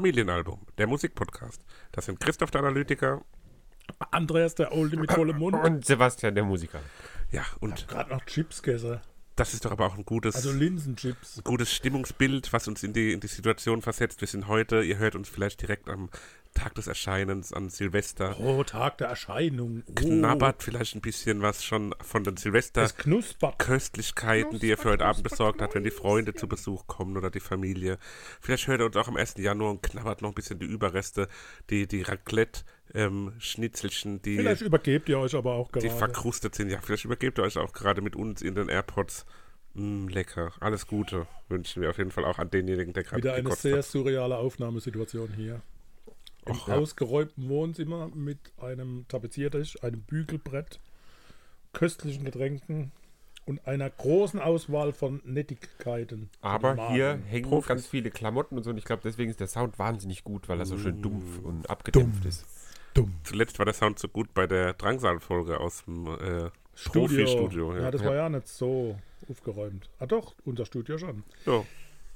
Familienalbum, der Musikpodcast. Das sind Christoph der Analytiker. Andreas, der Olde mit vollem Mund. Und Sebastian, der Musiker. Ja, und Gerade noch Chips gegessen. das ist doch aber auch ein gutes, Also Linsenchips. gutes Stimmungsbild, was uns in die, in die Situation versetzt. Wir sind heute, ihr hört uns vielleicht direkt am Tag des Erscheinens an Silvester. Oh, Tag der Erscheinung. Oh, Knabbert vielleicht ein bisschen was schon von den Silvester. Es knuspert. Köstlichkeiten, die ihr für heute Abend besorgt habt, wenn die Freunde zu Besuch kommen oder die Familie. Vielleicht hört ihr uns auch am 1. Januar und knabbert noch ein bisschen die Überreste, die, die Raclette-Schnitzelchen, die, Vielleicht übergebt ihr euch aber auch die gerade. verkrustet sind. Ja, vielleicht übergebt ihr euch auch gerade mit uns in den AirPods. Mm, lecker. Alles Gute wünschen wir auf jeden Fall auch an denjenigen, der gerade Wieder eine sehr hat. surreale Aufnahmesituation hier. Im Och, ja. ausgeräumten Wohnzimmer mit einem Tapeziertisch, einem Bügelbrett, köstlichen Getränken und einer großen Auswahl von Nettigkeiten. Aber hier hängen Profis. ganz viele Klamotten und so. Und ich glaube, deswegen ist der Sound wahnsinnig gut, weil er so schön dumpf und abgedämpft ist. dumm. Zuletzt war der Sound so gut bei der Drangsal-Folge aus dem äh, Studio. Profi-Studio. Ja. Ja. das war ja nicht so aufgeräumt. Ah doch, unser Studio schon. Ja.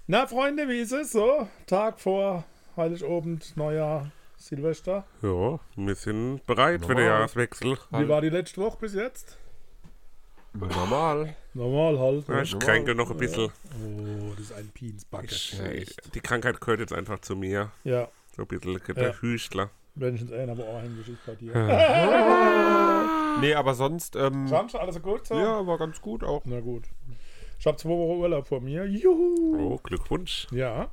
Na, Freunde, wie ist es so? Tag vor Heiligabend, Neujahr, Silvester. ja, wir sind bereit für den Normal. Jahreswechsel. Wie war die letzte Woche bis jetzt? Normal. Normal halt. Ja, ich kränke noch ein bisschen. Oh, das ist ein Pinsbacke. Die Krankheit gehört jetzt einfach zu mir. Ja, So ein bisschen der Ja. Hüstler. wenigstens einer, aber auch ein Geschichte bei dir. Nee, aber sonst, ähm, Sonst alles gut so? ja, war ganz gut auch. Na gut. Ich habe zwei Wochen Urlaub vor mir. Juhu. Oh, Glückwunsch. Ja,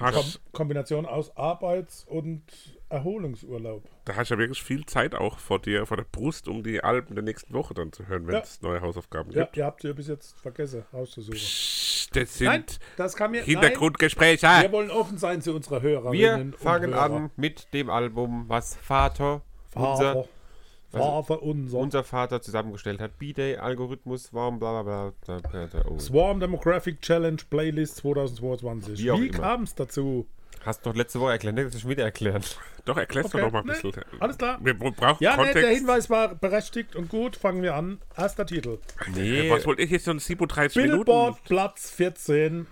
Hast, Kombination aus Arbeits- und Erholungsurlaub. da hast du ja wirklich viel Zeit auch vor dir, vor der Brust, um die Alben der nächsten Woche dann zu hören, wenn Ja. es neue Hausaufgaben Ja, gibt. ihr habt ja bis jetzt vergessen rauszusuchen. Psst, Das sind Nein, das kann mir. Hintergrundgespräche. Nein, wir wollen offen sein zu unserer Hörerinnen Wir und fangen Hörer. an mit dem Album, was Vater, Vater, unser, Vater unser. unser Vater zusammengestellt hat. B-Day, Algorithmus, Warm, bla bla bla. bla, bla oh. Swarm Demographic Challenge Playlist 2022. Wie Wie kam es dazu? Hast doch letzte Woche erklärt, ne? das ist schon wieder erklärt. Doch, erklärst Okay, du doch mal ein ne, bisschen. alles klar. Wir bra- brauchen Ja, Kontext. der Hinweis war berechtigt und gut. Fangen wir an. Erster Titel. Nee, Was wollte ich jetzt so ein 37 Billboard Minuten? Platz 14.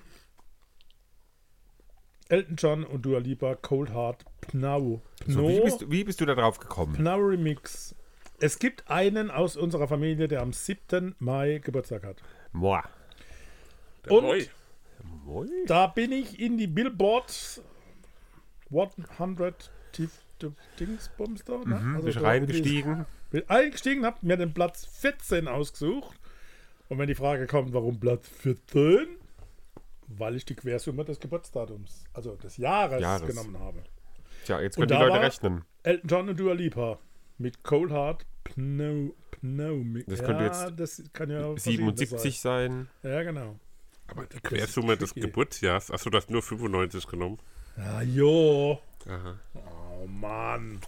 Elton John und Dua Lipa Cold Heart Pnau. so, Pnau, wie, bist du, wie bist du da drauf gekommen? Pnau Remix. Es gibt einen aus unserer Familie, der am 7. Mai Geburtstag hat. Moa. Der Und- Boy. Moi. Da bin ich in die Billboard 100 Tief Dingsbums da. Ne? Mhm, Also da reingestiegen. Bin eingestiegen, hab mir den Platz 14 ausgesucht. Und wenn die Frage kommt, warum Platz 14? Weil ich die Quersumme des Geburtsdatums, also des Jahres, Jahres. genommen habe. Tja, jetzt Und können die da Leute war- rechnen. Elton John und Dua Lipa mit Cold Heart Pneu, Pneumic. Das ja, könnte jetzt das kann ja verschiedene 77 sein. Sein. Ja, genau. Aber die Quersumme des. Geburtsjahres. Achso, du hast nur 95 genommen. Ja, jo. Aha. Oh Mann.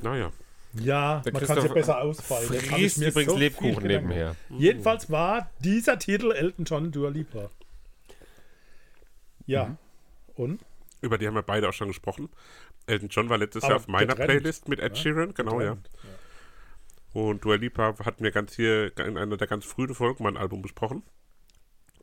Naja. Ja, Der man kann es ja besser ausfallen. Mir übrigens so Lebkuchen nebenher. Jedenfalls war dieser Titel Elton John Dua Lipa. Ja. Mhm. Und? Über die haben wir beide auch schon gesprochen. Elton John war letztes Aber Jahr auf meiner getrennt, Playlist mit Ed ne? Sheeran, genau, ja. Und Dua Lipa hatten wir ganz hier in einer der ganz frühen Folgen mal ein Album besprochen.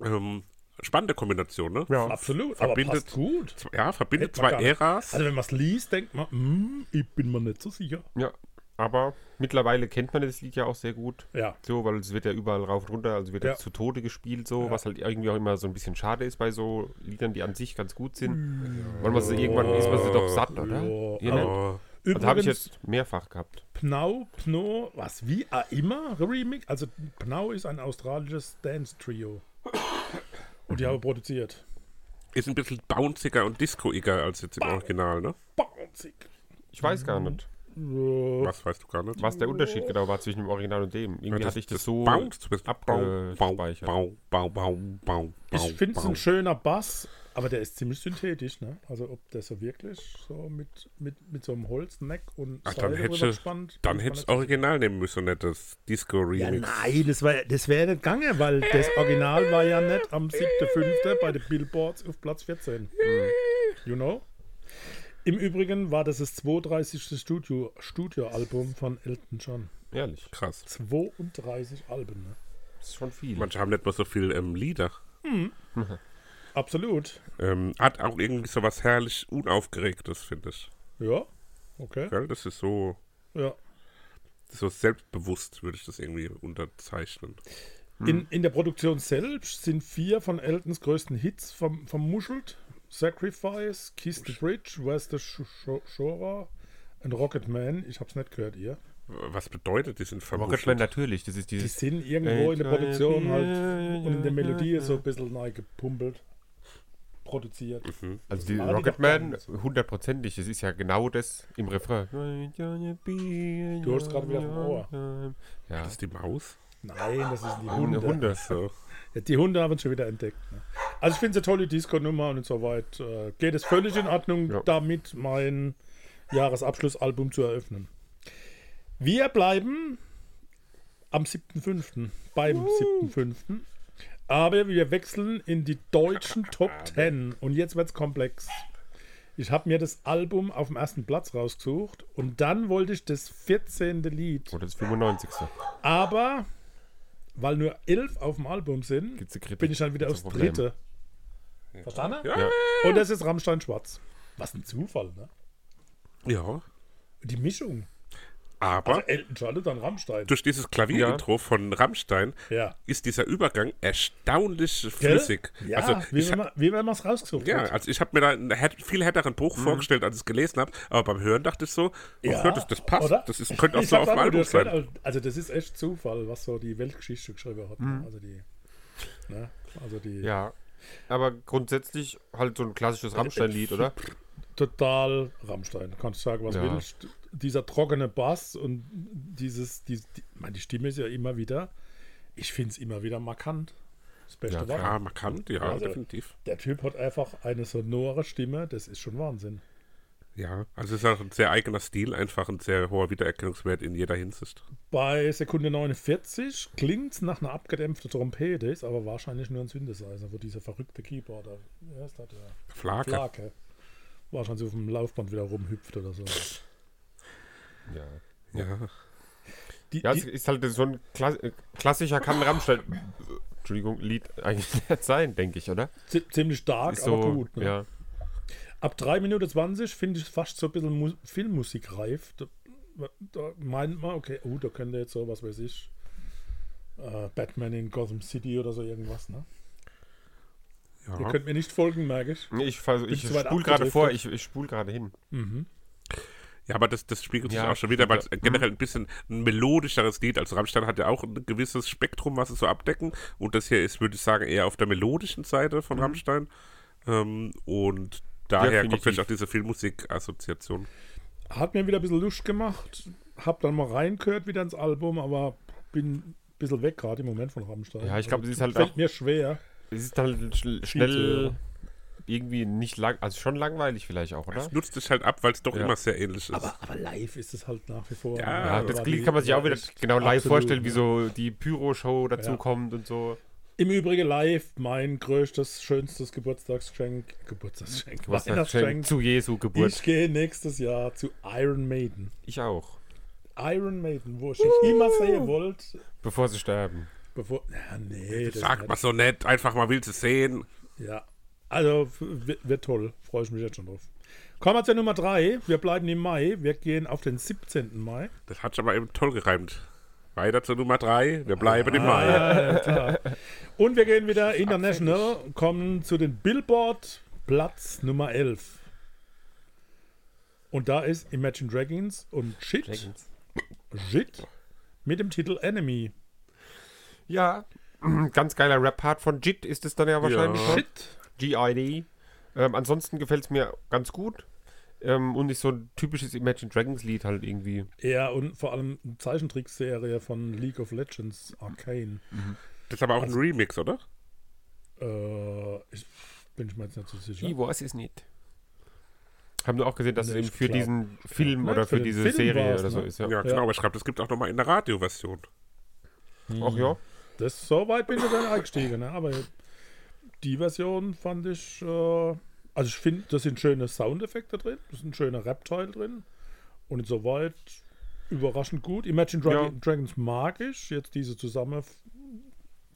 Ähm, spannende Kombination, ne? Ja. Absolut. Verbindet- aber passt gut. Zwei- Ja, verbindet zwei. Äras. Also wenn man es liest, denkt man, hm, ich bin mir nicht so sicher. Ja, aber mittlerweile kennt man das Lied ja auch sehr gut. Ja. So, weil es wird ja überall rauf und runter, also wird ja, Ja. zu Tode gespielt, so, was halt irgendwie auch immer so ein bisschen schade ist bei so Liedern, die an sich ganz gut sind. Weil man sie irgendwann ist man sie doch satt, oder? Ja, Ihr aber- nicht? Oh, Also habe ich Übrigens, jetzt mehrfach gehabt. Pnau, Pno, was, wie auch immer, Remix. Also Pnau ist ein australisches Dance-Trio. Und die haben produziert. ist ein bisschen bounciger und discoiger als jetzt im Original, ne? Bouncig. Ich weiß gar nicht, Ja. Was weißt du gar nicht? was der Unterschied genau war zwischen dem Original und dem. Irgendwie hatte ich das, so. Bounce, du bist abgespeichert. Bau, bau, bau, bau, Ich finde es ein schöner Bass, aber der ist ziemlich synthetisch, ne? Also ob der so wirklich so mit, mit, mit so einem Holzneck und Ach, dann gespannt, dann hättest mir du nicht Original nehmen müssen und nicht das Ja, Disco-Remix. nein, das, war- das wäre nicht gegangen, weil das Original war ja nicht am 7.5. bei den Billboards auf Platz 14. You know? Im Übrigen war das das 32. Studio, Studioalbum von Elton John. Ehrlich, Krass. 32 Alben, ne? das ist schon viel. Manche haben nicht mal so viel ähm, Lieder. Absolut. Ähm, hat auch irgendwie so was herrlich Unaufgeregtes, finde ich. Ja, okay. Gell? Das ist so, Ja. so selbstbewusst, würde ich das irgendwie unterzeichnen. In, in der Produktion selbst sind vier von Eltons größten Hits verm vermuschelt. Sacrifice, Kiss the Bridge, Where's the Sh Sh Shora und Rocket Man. Ich hab's nicht gehört, ihr. Was bedeutet, die sind Rocketman natürlich, das ist Die dieses. sind irgendwo in der Produktion halt und in der Melodie so ein bisschen neu gepumpelt, produziert. Also die die Rocketman, hundertprozentig, das ist ja genau das im Refrain. Du hast gerade wieder vom Ohr. Ja, Das ist die Maus? Nein, das sind die Hunde. Hunde. Hunde. So. Die Hunde haben es schon wieder entdeckt. Ne? Also ich finde es eine tolle Disco-Nummer und insoweit äh, geht es völlig in Ordnung, Ja. damit mein Jahresabschlussalbum zu eröffnen. Wir bleiben am 7.5. beim 7.5. Aber wir wechseln in die deutschen Top 10 und jetzt wird es komplex. Ich habe mir das Album auf dem ersten Platz rausgesucht und dann wollte ich das 14. Lied. Oder das 95. Aber weil nur 11 auf dem Album sind, bin ich dann wieder aufs Problem? dritte. Verstanden? Ja. Und das ist Rammstein Schwarz. Was ein Zufall, ne? ja. Die Mischung. Aber Also Elton John und dann Rammstein. durch dieses Klavierintro von Rammstein Ja. ist dieser Übergang erstaunlich Gell? flüssig. Ja, also wie, ich wenn man, wie wenn man es rausgesucht ja, hat. also ich habe mir da einen viel härteren Bruch vorgestellt, als ich es gelesen habe, aber beim Hören dachte ich so, ja, das, das passt, oder? das ist, könnte auch Ich so auf dem Album sein. also- Also das ist echt Zufall, was so die Weltgeschichte geschrieben hat. ne? Also die, ne? also die Ja. Aber grundsätzlich halt so ein klassisches Rammstein-Lied, oder? total Rammstein. Kannst sagen, was Ja. willst. Dieser trockene Bass und dieses, die, die, meine, die Stimme ist ja immer wieder, ich finde es immer wieder markant. Das Beste Ja. Ja, markant, ja, Also- definitiv. Der Typ hat einfach eine sonore Stimme, das ist schon Wahnsinn. Ja, also es ist auch ein sehr eigener Stil, einfach ein sehr hoher Wiedererkennungswert in jeder Hinsicht. Bei Sekunde 49 klingt es nach einer abgedämpften Trompete, ist aber wahrscheinlich nur ein Synthesizer, wo dieser verrückte Keyboarder, wie heißt das, der Flake. Flake, wahrscheinlich auf dem Laufband wieder rumhüpft oder so. Ja. Ja. Die, Ja, es die, ist halt so ein Kla äh, klassischer kann Rammstein. Entschuldigung, Lied eigentlich sein, denke ich, oder? zi- ziemlich stark, so, aber gut. Ne? ja. Ab 3 Minuten 20 finde ich es fast so ein bisschen Mu Filmmusik reif. Da, da meint man, okay, oh, da könnte jetzt so, was weiß ich, äh, Batman in Gotham City oder so irgendwas, ne? Ihr ja. könnt mir nicht folgen, merke ich. Nee, Ich, vers- ich spule gerade vor, ich, ich spule gerade hin. Ja, aber das, das spiegelt sich Ja, auch schon wieder, weil es generell ein bisschen ein melodischeres Lied. Also Rammstein hat ja auch ein gewisses Spektrum, was es so abdecken. Und das hier ist, würde ich sagen, eher auf der melodischen Seite von Rammstein. Ähm, und daher kommt Definitiv. vielleicht auch diese Filmmusik-Assoziation. Hat mir wieder ein bisschen Lust gemacht. Hab dann mal reingehört wieder ins Album, aber bin ein bisschen weg gerade im Moment von Rammstein. Ja, ich glaub, Also, das ist halt Fällt auch- mir schwer. Es ist halt schnell. Irgendwie nicht lang, also schon langweilig vielleicht auch, oder? Es nutzt sich halt ab, weil es doch Ja. immer sehr ähnlich ist. Aber, aber live ist es halt nach wie vor. Ja, Ja, das kann man sich auch wieder genau live absolut, vorstellen, wie so die Pyro-Show dazu Ja. kommt und so. Im Übrigen live mein größtes, schönstes Geburtstagsgeschenk. Geburtstagsgeschenk. Was Weihnachtsgeschenk. zu Jesu Geburt. Ich gehe nächstes Jahr zu Iron Maiden. Ich auch. Iron Maiden, wo ich dich immer sehen wollte. Bevor sie sterben. Bevor. Ja, nee, das Sag nicht. mal so nett, einfach mal willst du sehen. Ja. Also wird, wird toll. Freue ich mich jetzt schon drauf. Kommen wir zur Nummer 3. Wir bleiben im Mai. Wir gehen auf den 17. Mai. Das hat sich aber eben toll gereimt. Weiter zur Nummer 3. Wir bleiben im Mai. Ah, klar. Und wir gehen wieder international, kommen zu den Billboard Platz Nummer 11. Und da ist Imagine Dragons und Shit, Shit mit dem Titel Enemy. Ja, ganz geiler Rap-Part von JIT ist es dann ja wahrscheinlich. Ja. schon. Shit. GID. Ähm, ansonsten gefällt es mir ganz gut. Ähm, und ist so ein typisches Imagine Dragons Lied halt irgendwie. Ja, und vor allem eine Zeichentrickserie von League of Legends, Arcane. Das ist aber auch ein Remix, oder? Äh, ich bin ich mir jetzt nicht so sicher. Ich weiß es nicht. Haben wir auch gesehen, dass Nee, es eben für glaub- diesen Film Nein, oder für für diese Film Serie oder so ne? ist. Ja. Ja, genau. Aber ich schreibe, es gibt auch nochmal in der Radioversion. Ach ja. Das, so weit bin ich dann eingestiegen, ne? aber die Version fand ich, äh, also ich finde, da sind schöne Soundeffekte drin, da ist ein schöner Rap-Teil drin und insoweit überraschend gut. Imagine Dra Ja. Dragons mag ich, jetzt diese zusammen,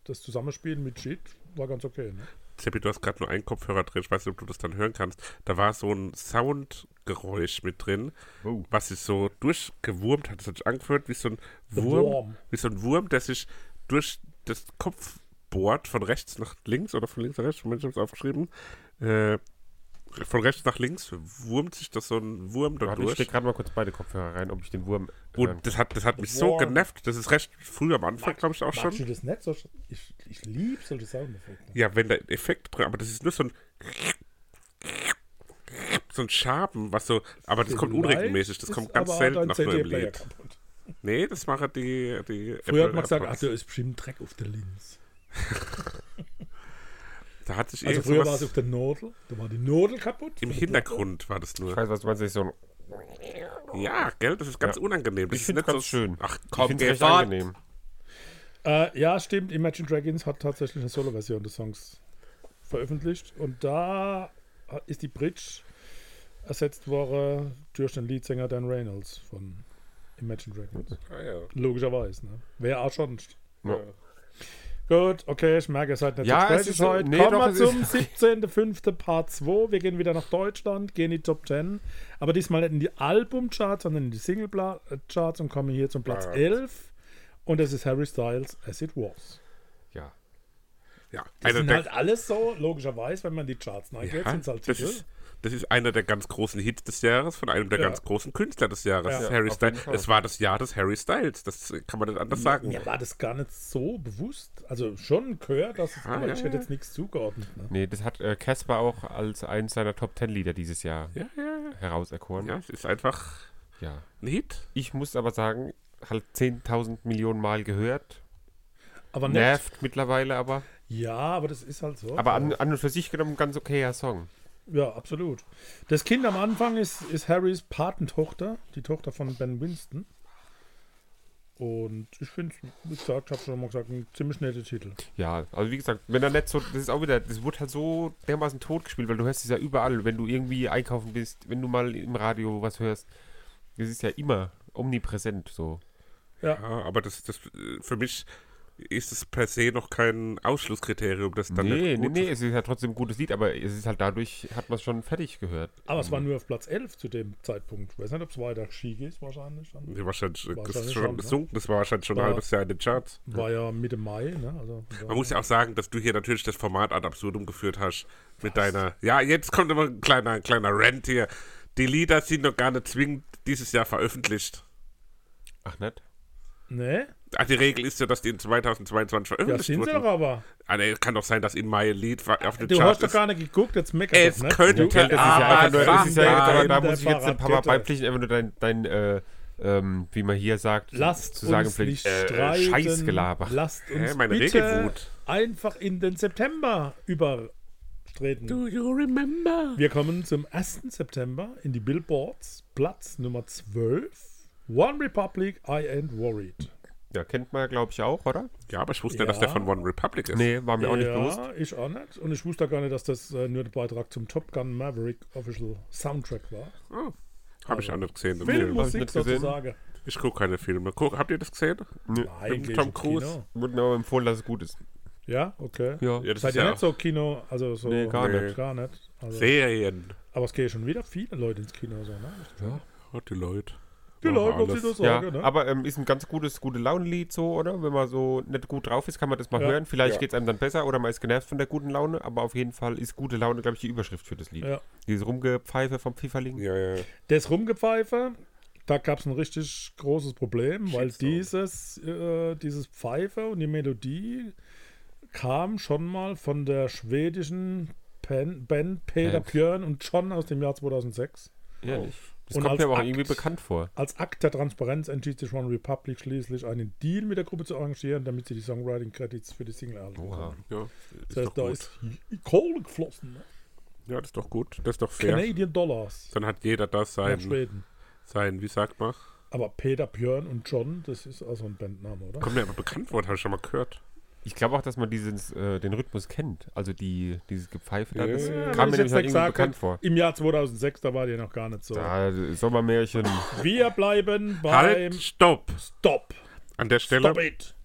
das Zusammenspielen mit Shit war ganz okay. Ne? Seppi, du hast gerade nur einen Kopfhörer drin, ich weiß nicht, ob du das dann hören kannst. Da war so ein Soundgeräusch mit drin, Oh. was sich so durchgewurmt hat. Das hat sich angefühlt wie so ein Wurm, wie so ein Wurm, der sich durch das Kopf bohrt, von rechts nach links oder von links nach rechts, Moment, ich habe es aufgeschrieben. Äh, von rechts nach links wurmt sich das so ein Wurm da Warte, ich durch. stecke gerade mal kurz beide Kopfhörer rein, ob ich den Wurm. Und das hat, das hat mich so genervt. Das ist recht früh am Anfang, glaube ich, auch Magst du schon. das nicht? So, ich ich liebe solche Soundeffekte. Ja, wenn der Effekt drin, aber das ist nur so ein so ein Schaben, was so, aber das kommt unregelmäßig, das kommt ganz selten nach CD-Player Lied. Nee, das machen die, die Früher hat Apple man gesagt, ach, da ist bestimmt Dreck auf der Linz. Da hat sich Also früher war es auf der Nodel, da war die Nodel kaputt. im Hintergrund war das Ich nur. weiß, was du meinst, das so ein. Ja, gell, das ist ganz Ja. unangenehm. Das Ich ist finde nicht ganz so schön. Ach, Ich komm, es recht fort. angenehm. Äh, ja, stimmt. Imagine Dragons hat tatsächlich eine Solo-Version des Songs veröffentlicht. Und da ist die Bridge ersetzt worden durch den Leadsänger Dan Reynolds von Imagine Dragons. Ah, ja. Logischerweise. Ne? Wer auch sonst. Ja. Gut, okay, ich merke, ihr seid nicht Ja, so es crazy ist heute. nee, Kommen doch, wir es zum ist- 17.05. Part 2. Wir gehen wieder nach Deutschland, gehen in die Top 10. Aber diesmal nicht in die Albumcharts, sondern in die Single-Charts und kommen hier zum Platz Ah. 11. Und das ist Harry Styles, As It Was. Ja. ja. Das Einer sind halt alles so, logischerweise, wenn man die Charts nachgeht, ja, sind es halt das Titel. ist, das ist einer der ganz großen Hits des Jahres von einem der Ja. ganz großen Künstler des Jahres, Ja, Harry Styles. Es war das Jahr des Harry Styles, das kann man nicht anders sagen. Mir war das gar nicht so bewusst. Also schon gehört, dass es, Ja, aber ja, ich hätte ja. jetzt nichts zugeordnet. Ne? Nee, das hat äh, Casper auch als eins seiner Top 10 Lieder dieses Jahr Ja, ja, herauserkoren. ja, es ist einfach ja. ein Hit. Ich muss aber sagen, halt 10.000 Millionen Mal gehört. Aber nicht. Nervt mittlerweile aber. Ja, aber das ist halt so. Aber an, an und für sich genommen ein ganz okayer Song. Ja, absolut. Das Kind am Anfang ist, ist Harrys Patentochter, die Tochter von Ben Winston. Und ich finde, wie gesagt, ich habe schon mal gesagt, ein ziemlich netter Titel. Ja, also wie gesagt, wenn er nicht so, das ist auch wieder, das wird halt so dermaßen tot gespielt, weil du hörst es ja überall, wenn du irgendwie einkaufen bist, wenn du mal im Radio was hörst. Das ist ja immer omnipräsent so. Ja, Ja, aber das, das äh, für mich ist es per se noch kein Ausschlusskriterium, das dann nee, nicht nee, nee, es ist ja trotzdem ein gutes Lied, aber es ist halt dadurch, hat man es schon fertig gehört. aber es war nur auf Platz 11 zu dem Zeitpunkt. Ich weiß nicht, ob es weiter schief ist, wahrscheinlich. Dann. Nee, wahrscheinlich, das Wahrscheinlich ist schon, ne? gesunken, das war wahrscheinlich schon ein War- halbes Jahr in den Charts. War ja Mitte Mai, ne? Also, Man muss ja auch sagen, dass du hier natürlich das Format ad absurdum geführt hast mit deiner. Ja, jetzt kommt immer ein kleiner, ein kleiner Rant hier. Die Lieder sind noch gar nicht zwingend dieses Jahr veröffentlicht. Ach, nicht? Ne? Ach, die Regel ist ja, dass die in 2022 Ja, veröffentlicht sind sie doch wurden. aber. Ah, nee, kann doch sein, dass in Mai ein Lied auf den Du Charts hast doch ist. gar nicht geguckt, jetzt meckert Es doch, ne? könnte Du- das ist ja aber ist ja jetzt, aber da muss ich jetzt ein paar Mal beipflichten, einfach nur dein, dein äh, ähm, wie man hier sagt, Lasst zu sagen uns nicht äh, streiten. Scheißgelaber. Lasst uns Hä, meine bitte Regelwut. einfach in den September übertreten. Do you remember? Wir kommen zum 1. September in die Billboards, Platz Nummer 12. One Republic, I Ain't Worried. Ja, kennt man, glaube ich, auch, oder? Ja, aber ich wusste Ja. nicht, dass der von One Republic ist. Nee, war mir auch nicht bewusst. ja, ich auch nicht. Und ich wusste gar nicht, dass das äh, nur der Beitrag zum Top Gun Maverick Official Soundtrack war. Oh, Habe ich auch nicht gesehen. hab ich Filmmusik nicht gesehen. sozusagen. Ich gucke keine Filme. Guck, habt ihr das gesehen? Nein, geh Tom Cruise. Wurde mir aber empfohlen, dass es gut ist. Ja, okay. Ja. Ja, das Seid ist ihr ja nicht so Kino, also so Nee, gar nicht. Gar nicht. Also, Serien. aber es gehen schon wieder viele Leute ins Kino. So, ne? Ja, Oh, die Leute. Was alles. sie das ja sagen, ne? aber ähm, ist ein ganz gutes, gute Laune-Lied so, oder? Wenn man so nicht gut drauf ist, kann man das mal Ja. hören. Vielleicht Ja. geht es einem dann besser oder man ist genervt von der guten Laune, aber auf jeden Fall ist gute Laune, glaube ich, die Überschrift für das Lied. Ja. Dieses Rumgepfeife vom Pfifferling. Ja, ja. Das Rumgepfeife, da gab es ein richtig großes Problem, weil Shitstorm. dieses, äh, dieses Pfeife und die Melodie kam schon mal von der schwedischen Pen Band Peter. Björn und John aus dem Jahr 2006. Ehrlich. Das Und kommt mir aber auch Akt- irgendwie bekannt vor. Als Akt der Transparenz entschied sich One Republic schließlich, einen Deal mit der Gruppe zu arrangieren, damit sie die Songwriting-Credits für die Single erhalten. Oha. ja. Ist Das heißt, doch da gut. ist Kohle geflossen. Ne? Ja, das ist doch gut. Das ist doch fair. Canadian Dollars. Dann hat jeder das Nach sein, Schweden. sein, wie sagt man? Aber Peter Björn und John, das ist auch so ein Bandname, oder? Kommt mir aber bekannt vor, habe ich schon mal gehört. Ich glaube auch, dass man dieses, äh, den Rhythmus kennt. Also die, dieses Gepfeife da, das Ja, kam mir jetzt nämlich halt irgendwie gesagt bekannt vor. Im Jahr 2006, da war die noch gar nicht so. Da, Sommermärchen. Wir bleiben beim Halt, stopp! Stop. An der Stelle, Stop it.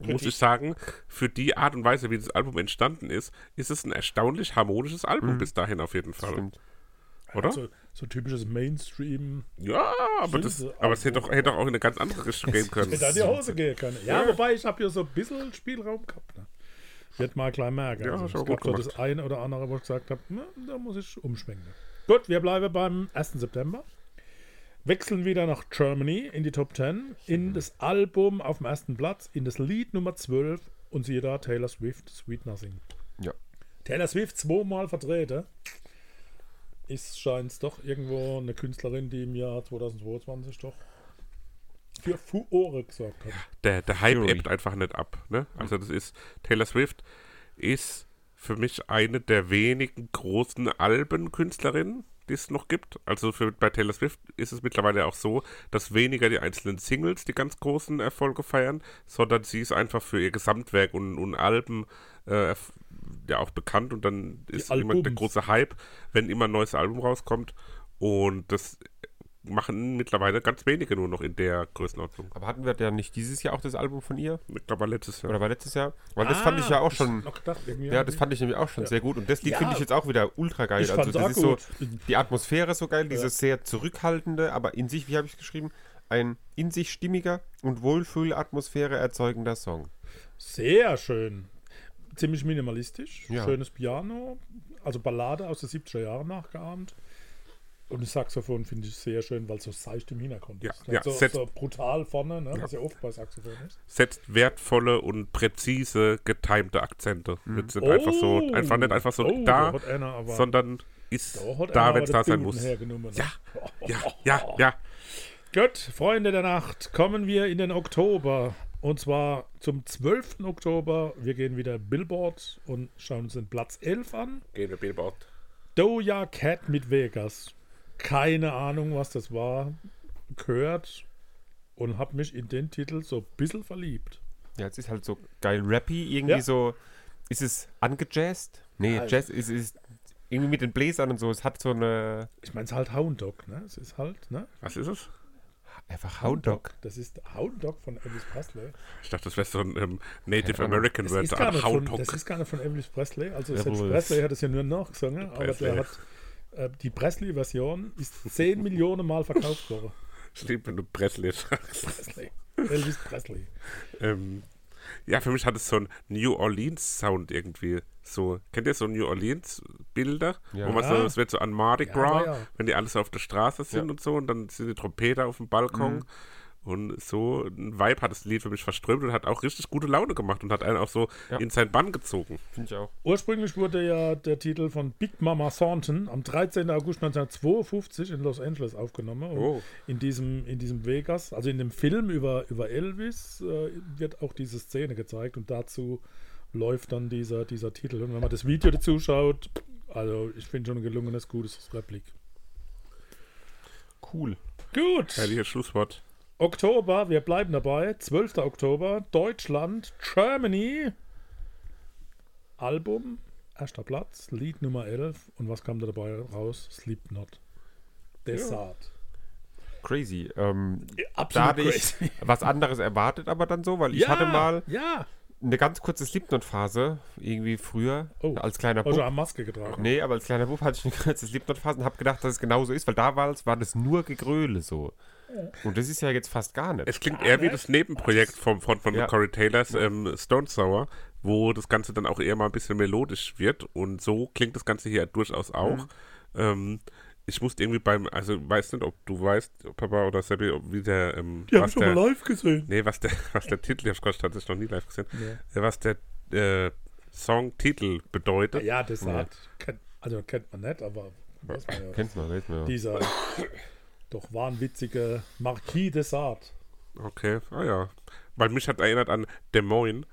muss ich sagen, für die Art und Weise, wie das Album entstanden ist, ist es ein erstaunlich harmonisches Album bis dahin auf jeden Fall. Stimmt. Oder? So, so typisches Mainstream. Ja, aber, das, aber es hätte doch, hätte doch auch in eine ganz andere Richtung gehen können. Hätte an die Hose gehen können. Ja, wobei ich habe hier so ein bisschen Spielraum gehabt. Ne? Wird mal klein merken. Ja, also, es gab so das eine oder andere, wo ich gesagt habe, na, da muss ich umschwenken. Gut, wir bleiben beim 1. September. Wechseln wieder nach Germany in die Top 10, in das Album auf dem ersten Platz, in das Lied Nummer 12 und siehe da Taylor Swift, Sweet Nothing. Ja. Taylor Swift zweimal vertreten. Ist scheint doch irgendwo eine Künstlerin, die im Jahr 2022 doch für Furore gesorgt hat. der, der Hype Fury. ebbt einfach nicht ab. Ne? Also das ist, Taylor Swift ist für mich eine der wenigen großen Albenkünstlerinnen, die es noch gibt. Also für, bei Taylor Swift ist es mittlerweile auch so, dass weniger die einzelnen Singles die ganz großen Erfolge feiern, sondern sie ist einfach für ihr Gesamtwerk und, und Alben äh, ja auch bekannt und dann ist immer der große Hype, wenn immer ein neues Album rauskommt. Und das machen mittlerweile ganz wenige nur noch in der Größenordnung. Aber hatten wir ja nicht dieses Jahr auch das Album von ihr? Ich glaube, letztes Jahr. Oder war letztes Jahr? Weil das fand ich ja auch schon. Gedacht, Ja, das fand ich nämlich auch schon sehr gut. Und das Lied Ja. finde ich jetzt auch wieder ultra geil. Ich also das auch ist so gut. die Atmosphäre ist so geil, dieses sehr zurückhaltende, aber in sich, wie habe ich es geschrieben, ein in sich stimmiger und Wohlfühlatmosphäre erzeugender Song. Sehr schön. Ziemlich minimalistisch. Ja. Schönes Piano. Also Ballade aus den 70er Jahren nachgeahmt. Und das Saxophon finde ich sehr schön, weil es so seicht im Hintergrund Ja, ist. ja, so, so brutal vorne, ne, was ja oft bei Saxophon ist. setzt wertvolle und präzise getimte Akzente. Mhm. Jetzt sind einfach so, einfach nicht einfach so oh, da, einer aber, sondern ist da, da, wenn es da sein muss. Ne? Ja, ja, ja, ja. Gut, Freunde der Nacht, kommen wir in den Oktober. Und zwar zum 12. Oktober. Wir gehen wieder Billboard und schauen uns den Platz 11 an. Gehen wir Billboard. Doja Cat mit Vegas. Keine Ahnung, was das war. Gehört und habe mich in den Titel so ein bisschen verliebt. Ja, es ist halt so geil rappy, irgendwie Ja. so. Ist es angejazzt? Nee, Ja, Jazz ist, ist irgendwie mit den Bläsern und so. Es hat so eine. Ich meine, es ist halt Hound Dog, ne? Es ist halt, ne? Was ist es? Einfach Hound Dog. Das ist Hound Dog von Elvis Presley. Ich dachte, das wäre so ein ähm, Native. American Das Word, ist, gar ein nicht von, Hound das ist gar nicht von Elvis Presley. Also Ja, selbst. Presley hat es ja nur nachgesungen, aber der hat äh, die Presley-Version ist 10 Millionen Mal verkauft worden. Stimmt, wenn du Presley sagst. Presley. Elvis Presley. ähm, ja, für mich hat es so einen New Orleans-Sound irgendwie. So, kennt ihr so New Orleans-Bilder? Ja. Wo man so, Ja. es wird so an Mardi Ja, Gras, aber ja. wenn die alle so auf der Straße sind Ja. und so, und dann sind die Trompeter auf dem Balkon. Und so ein Vibe hat das Lied für mich verströmt und hat auch richtig gute Laune gemacht und hat einen auch so Ja. in seinen Bann gezogen. Finde ich auch. Ursprünglich wurde ja der Titel von Big Mama Thornton am 13. August 1952 in Los Angeles aufgenommen. Und Oh. in, diesem, in diesem Vegas, also in dem Film über, über Elvis, äh, wird auch diese Szene gezeigt und dazu läuft dann dieser, dieser Titel. Und wenn man das Video dazu schaut, also ich finde schon ein gelungenes, gutes Replik. Cool. Gut, Herrliches Schlusswort. Oktober, wir bleiben dabei. 12. Oktober, Deutschland, Germany. Album, erster Platz, Lied Nummer 11. Und was kam da dabei raus? Slipknot. Desart. Crazy. Ähm, da Absolut hatte ich was anderes erwartet, aber dann so, weil ich ja, hatte mal Ja, eine ganz kurze Slipknot-Phase, irgendwie früher, Oh. als kleiner also Bub. eine Maske getragen. Nee, aber als kleiner Bub hatte ich eine kurze Slipknot-Phase und habe gedacht, dass es genauso ist, weil damals war das nur Gegröle so. Und das ist ja jetzt fast gar nicht. Es klingt eher wie das Nebenprojekt vom, von, von Ja. Corey Taylors ähm, Stone Sour, wo das Ganze dann auch eher mal ein bisschen melodisch wird. Und so klingt das Ganze hier durchaus auch. Mhm. Ähm, ich musste irgendwie beim, also weiß nicht, ob du weißt, Papa oder Seppi, ob wie der, ähm, Die habe was ich schon der, mal live gesehen. nee, was der, was der Titel, ich Gott tatsächlich noch nie live gesehen, Ja. äh, was der äh, Songtitel bedeutet. Ja, Desart. Kennt, also kennt man nicht, aber weiß man ja. Kennt man, weiß man ja. Dieser doch wahnwitzige Marquis Desart. Okay, ah ja. Weil mich hat erinnert an Des Moines.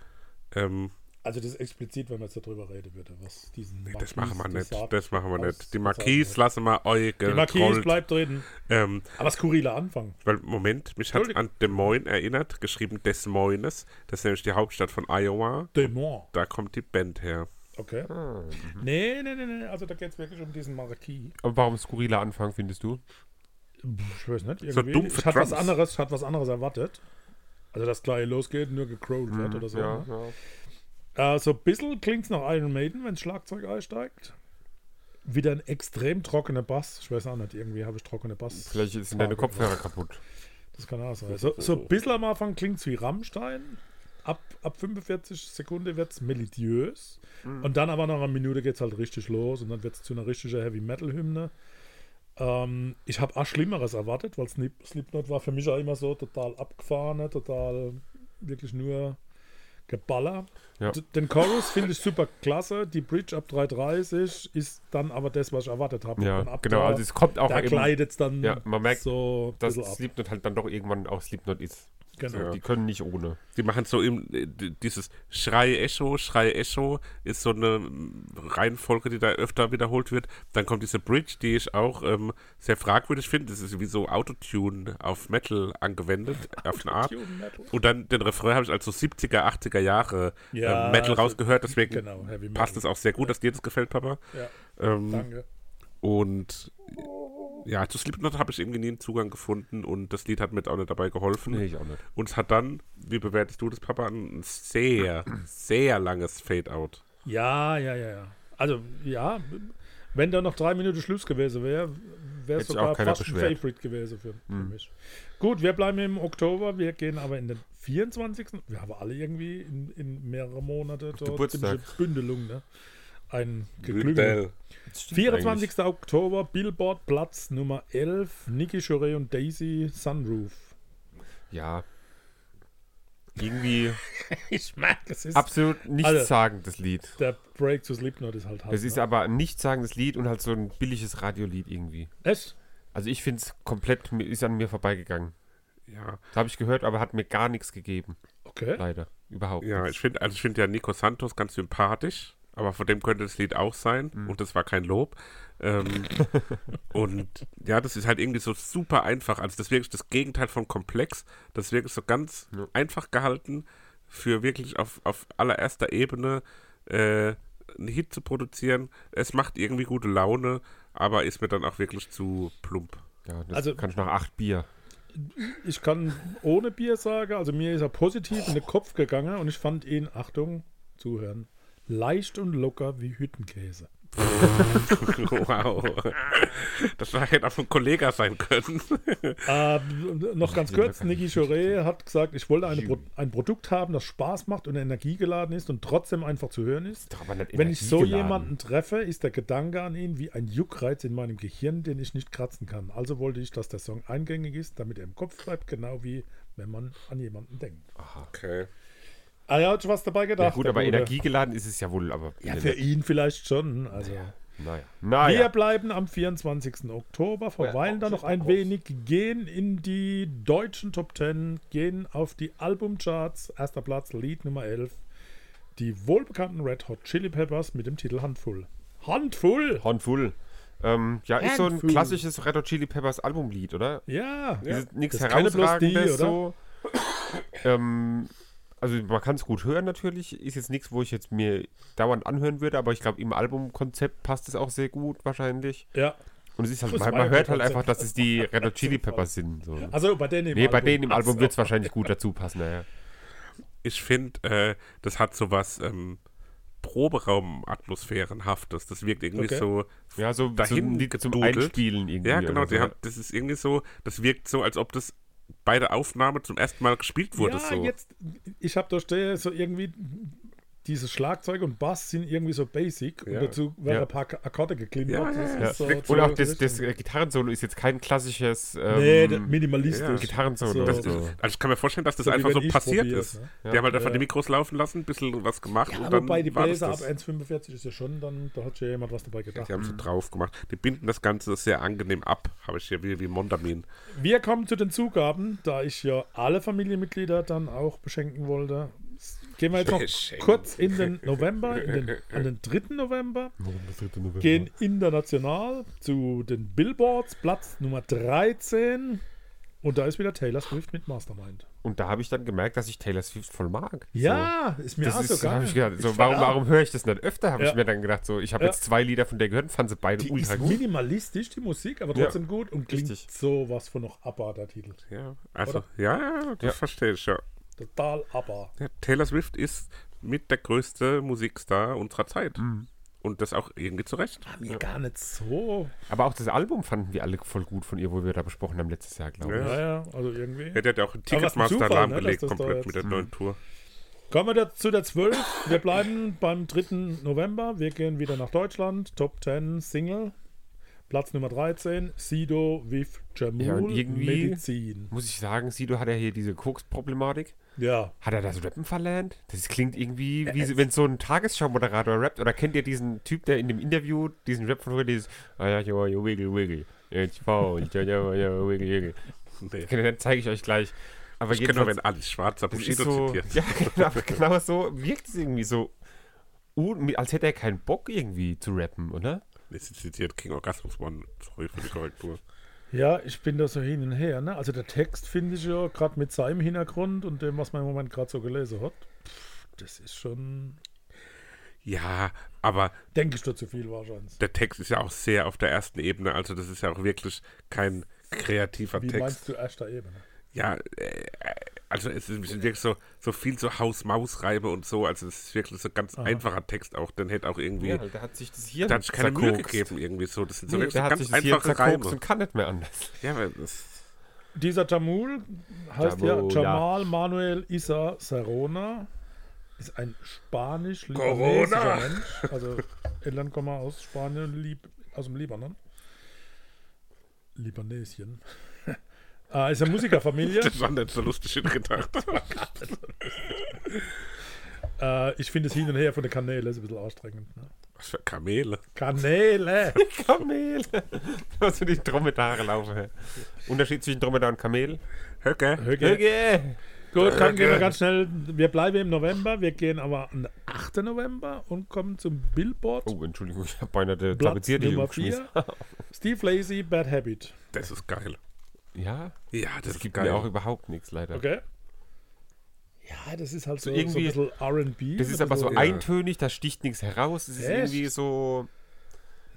Ähm, Also das ist explizit, wenn man jetzt darüber reden würde, was diesen nee, das machen wir nicht. Desart Das machen wir nicht. Die Marquise lassen wir euch Die Marquis gerollt. bleibt drin. Ähm, Aber skurriler Anfang. weil, Moment, mich hat an Des Moines erinnert, geschrieben Des Moines. Das ist nämlich die Hauptstadt von Iowa. Dämon. Da kommt die Band her. Okay. Ah. Nee, nee, nee, nee. Also da geht es wirklich um diesen Marquis. Aber warum skurriler Anfang, findest du? Ich weiß nicht. So Irgendwie. dumpfe ich hatte was anderes, ich hatte was anderes erwartet. Also, dass gleich losgeht und nur gecrollt wird oder so. ja, ne? ja. Äh, so ein bisschen klingt es nach Iron Maiden, wenn das Schlagzeug einsteigt. Wieder ein extrem trockener Bass. Ich weiß auch nicht, irgendwie habe ich trockene Bass. Vielleicht sind deine Kopfhörer kaputt. Das kann auch sein. So, so ein bisschen am Anfang klingt es wie Rammstein. Ab, ab 45 Sekunden wird es melodiös. Und dann aber nach einer Minute geht es halt richtig los und dann wird es zu einer richtigen Heavy-Metal-Hymne. Ähm, ich habe auch Schlimmeres erwartet, weil Slip, Slipknot war für mich auch immer so total abgefahren, total wirklich nur Geballer. Ja. Den Chorus finde ich super klasse. Die Bridge ab 3.30 ist dann aber das, was ich erwartet habe. Ja, genau. da, Also es kommt auch da gleitet es dann Ja, man merkt, so dass. Slipknot halt dann doch irgendwann auch Slipknot ist. Genau. So, Die können nicht ohne. Die machen so im, äh, dieses Schrei-Echo, Schrei-Echo ist so eine Reihenfolge, die da öfter wiederholt wird. Dann kommt diese Bridge, die ich auch ähm, sehr fragwürdig finde. Das ist wie so Autotune auf Metal angewendet, auf eine Art. Metal. Und dann den Refrain habe ich als so 70er, 80er Jahre Ja, ähm, Metal also- rausgehört, deswegen Genau, Heavy Metal. passt es auch sehr gut, dass dir das gefällt, Papa. Ja, Ähm, danke. Und ja, zu Slipknot habe ich irgendwie nie einen Zugang gefunden und das Lied hat mir auch nicht dabei geholfen. Nee, ich auch nicht. Und es hat dann, wie bewertest du das, Papa, ein sehr, sehr langes Fade-out. Ja, ja, ja, ja. Also, ja, wenn da noch drei Minuten Schluss gewesen wäre, wäre es sogar fast ein beschwert. Favorite gewesen für, für mich. Gut, wir bleiben im Oktober, wir gehen aber in den 24. Wir haben alle irgendwie in, in mehrere Monate dort Geburtstag. Bündelung, ne? Ein Geklüngel. 24. Oktober, Billboard Platz Nummer 11, Nicky Chore und Daisy Sunroof. Ja. Irgendwie Ich merke, es ist absolut nichtssagendes Lied. der Break zu Slipknot ist halt halt. Es ist ne? aber ein nichtssagendes Lied und halt so ein billiges Radiolied irgendwie. Echt? Also ich finde es komplett, ist an mir vorbeigegangen. Ja, Das habe ich gehört, aber hat mir gar nichts gegeben. Okay. Leider. Überhaupt ja ich nichts. finde also ich finde ja Nico Santos ganz sympathisch, aber von dem könnte das Lied auch sein und das war kein Lob. Ähm, und ja, das ist halt irgendwie so super einfach. Also das ist wirklich das Gegenteil von komplex. Das ist wirklich so ganz Ja. einfach gehalten für wirklich auf, auf allererster Ebene äh, einen Hit zu produzieren. Es macht irgendwie gute Laune, aber ist mir dann auch wirklich zu plump. Ja, das Also- kann ich nach acht Bier. Ich kann ohne Bier sagen, also mir ist er positiv in den Kopf gegangen und ich fand ihn, Achtung, zuhören, leicht und locker wie Hüttenkäse. wow. Das hätte auch von Kollege sein können. Äh, noch ganz kurz, Niki Chore hat gesagt, ich wollte eine Pro ein Produkt haben, das Spaß macht und energiegeladen ist und trotzdem einfach zu hören ist. Nicht Wenn ich so jemanden treffe, ist der Gedanke an ihn wie ein Juckreiz in meinem Gehirn, den ich nicht kratzen kann. Also wollte ich, dass der Song eingängig ist, damit er im Kopf bleibt, genau wie wenn man an jemanden denkt. Okay. Ah ja, hat was dabei Ja, gedacht. gut, der aber energiegeladen ist es ja wohl, aber. Ja, für ihn vielleicht schon. Also. Naja. Wir Naja. bleiben am 24. Oktober, verweilen da noch ein wenig, gehen in die deutschen Top 10, gehen auf die Albumcharts. Erster Platz, Lied Nummer 11. Die wohlbekannten Red Hot Chili Peppers mit dem Titel Handvoll. Handvoll! Handvoll. Ähm, ja, ist so ein klassisches Red Hot Chili Peppers Albumlied, oder? Ja, Ist nichts die, herausragendes oder? so. ähm, also man kann es gut hören natürlich. Ist jetzt nichts, wo ich jetzt mir dauernd anhören würde, aber ich glaube im Albumkonzept passt es auch sehr gut wahrscheinlich. ja. Und es ist halt, man, man hört halt einfach, dass es die Red Hot Chili Peppers sind. So. Also bei denen im Nee, bei Album. denen im Album wird es wahrscheinlich gut dazu passen. Naja. Ich finde, äh, das hat so was ähm, Proberaum-Atmosphärenhaftes. Das wirkt irgendwie Okay. so Ja, so, dahin so zum. Einspielen irgendwie. Ja, genau. haben, das ist irgendwie so, das wirkt so, als ob das bei der Aufnahme zum ersten Mal gespielt wurde. ja, so. jetzt, ich habe da so irgendwie, dieses Schlagzeug und Bass sind irgendwie so basic Ja. und dazu werden Ja. ein paar Akkorde geklimpert. Ja, Das Ja. so Und auch das, das Gitarrensolo ist jetzt kein klassisches ähm, Nee, das- minimalistisch. ja. Gitarrensolo. So- Das so. ist, also ich kann mir vorstellen, dass das So einfach so passiert ist. ne? Die haben halt einfach Ja. die Mikros laufen lassen, ein bisschen was gemacht Ja, und dann wobei die Bläser ab das. 1,45 ist ja schon, dann da hat ja jemand was dabei gedacht. Die haben so drauf gemacht. Die binden das Ganze sehr angenehm ab, habe ich hier wie, wie Mondamin. Wir kommen zu den Zugaben, da ich ja alle Familienmitglieder dann auch beschenken wollte. Gehen wir jetzt noch kurz in den November, in den, an den 3. November, gehen international zu den Billboards, Platz Nummer 13. Und da ist wieder Taylor Swift mit Mastermind. Und da habe ich dann gemerkt, dass ich Taylor Swift voll mag. Ja, ist mir Das auch ist, so so, habe ich geil. gedacht, so, Ich warum, warum höre ich das nicht öfter? Habe Ja. ich mir dann gedacht, so, ich habe Ja. jetzt zwei Lieder von der gehört und fand sie beide Die ultra ist gut. minimalistisch, die Musik, aber Ja. trotzdem gut und klingt Richtig. sowas von noch ABBA, der Titel. Ja, also, Oder? ja, ja, das Ja. verstehe ich, ja. Total aber. Ja, Taylor Swift ist mit der größte Musikstar unserer Zeit. Mhm. Und das auch irgendwie zu Recht. Mir gar nicht so. Aber auch das Album fanden wir alle voll gut von ihr, wo wir da besprochen haben letztes Jahr, glaube ich. Ja, ja, also irgendwie. Ja, der hat ja auch Ticketmaster ne, lahmgelegt, da komplett mit der neuen Tour. Kommen wir zu der 12. Wir bleiben beim 3. November. Wir gehen wieder nach Deutschland. Top 10 Single. Platz Nummer 13. Sido with Jamul. Ja, und irgendwie- Medizin. Muss ich sagen, Sido hat ja hier diese Koks-Problematik. Ja. Hat er das Rappen verlernt? Das klingt irgendwie, wie so- wenn so ein Tagesschau-Moderator rappt. Oder kennt ihr diesen Typ, der in dem Interview diesen Rap von früher dieses Ah ja, ja, ja, wiggle, wiggle. It's fall, ja, ja, ja, wiggle, wiggle. Nee. Den zeige ich euch gleich. Aber Ich kenne nur, wenn Alice Schwarzer Bushido so, zitiert. ja, genau, genau so wirkt es irgendwie so, als hätte er keinen Bock irgendwie zu rappen, oder? Sie zitiert King Orgasmus One. Sorry für die Korrektur. Ja, ich bin da so hin und her. Ne? Also der Text finde ich ja gerade mit seinem Hintergrund und dem, was man im Moment gerade so gelesen hat. Pff, das ist schon, Ja, aber denke ich, da zu viel wahrscheinlich. der Text ist ja auch sehr auf der ersten Ebene. Also das ist ja auch wirklich kein kreativer Wie Text. meinst du erster Ebene? Ja, äh, also es ist wirklich so, so viel so Haus-Maus-Reibe und so. Also es ist wirklich so ganz einfacher Text auch. Dann hätte auch irgendwie, Ja, der hat sich das hier da hat sich keine Mühe gegeben irgendwie so. Das sind so Nee, wirklich der so hat ganz sich das hier einfache Reime. und kann nicht mehr anders. Ja, weil das, Dieser Jamul heißt Jamul, ja ja. Jamal Manuel Isa Serona. Ist ein spanisch-libanesischer Corona. Mensch. Also kommen aus Spanien, aus dem Libanon. Libanesien. Äh, ist eine Musikerfamilie. das war nicht so lustig gedacht. äh, ich finde das Hin und Her von den Kanälen ist ein bisschen anstrengend. Ne? Was für Kamele. Kanäle! Kamel. Also die Dromedare laufen. hä? Unterschied zwischen Dromedar und Kamel? Höcke. Höge. Okay. Gut, dann gehen wir ganz schnell. Wir bleiben im November, wir gehen aber am 8. November und kommen zum Billboard. Oh, Entschuldigung, ich habe beinahe den Platz Tapeziertisch Nummer umgeschmissen. 4. Steve Lazy, Bad Habit. Das ist geil. Ja, Ja, das, das gibt geil. mir auch überhaupt nichts, leider. Okay. Ja, das ist halt so, So so, irgendwie- ein bisschen RB. Das ist aber so Ja. eintönig, da sticht nichts heraus. Es ist Echt? irgendwie so.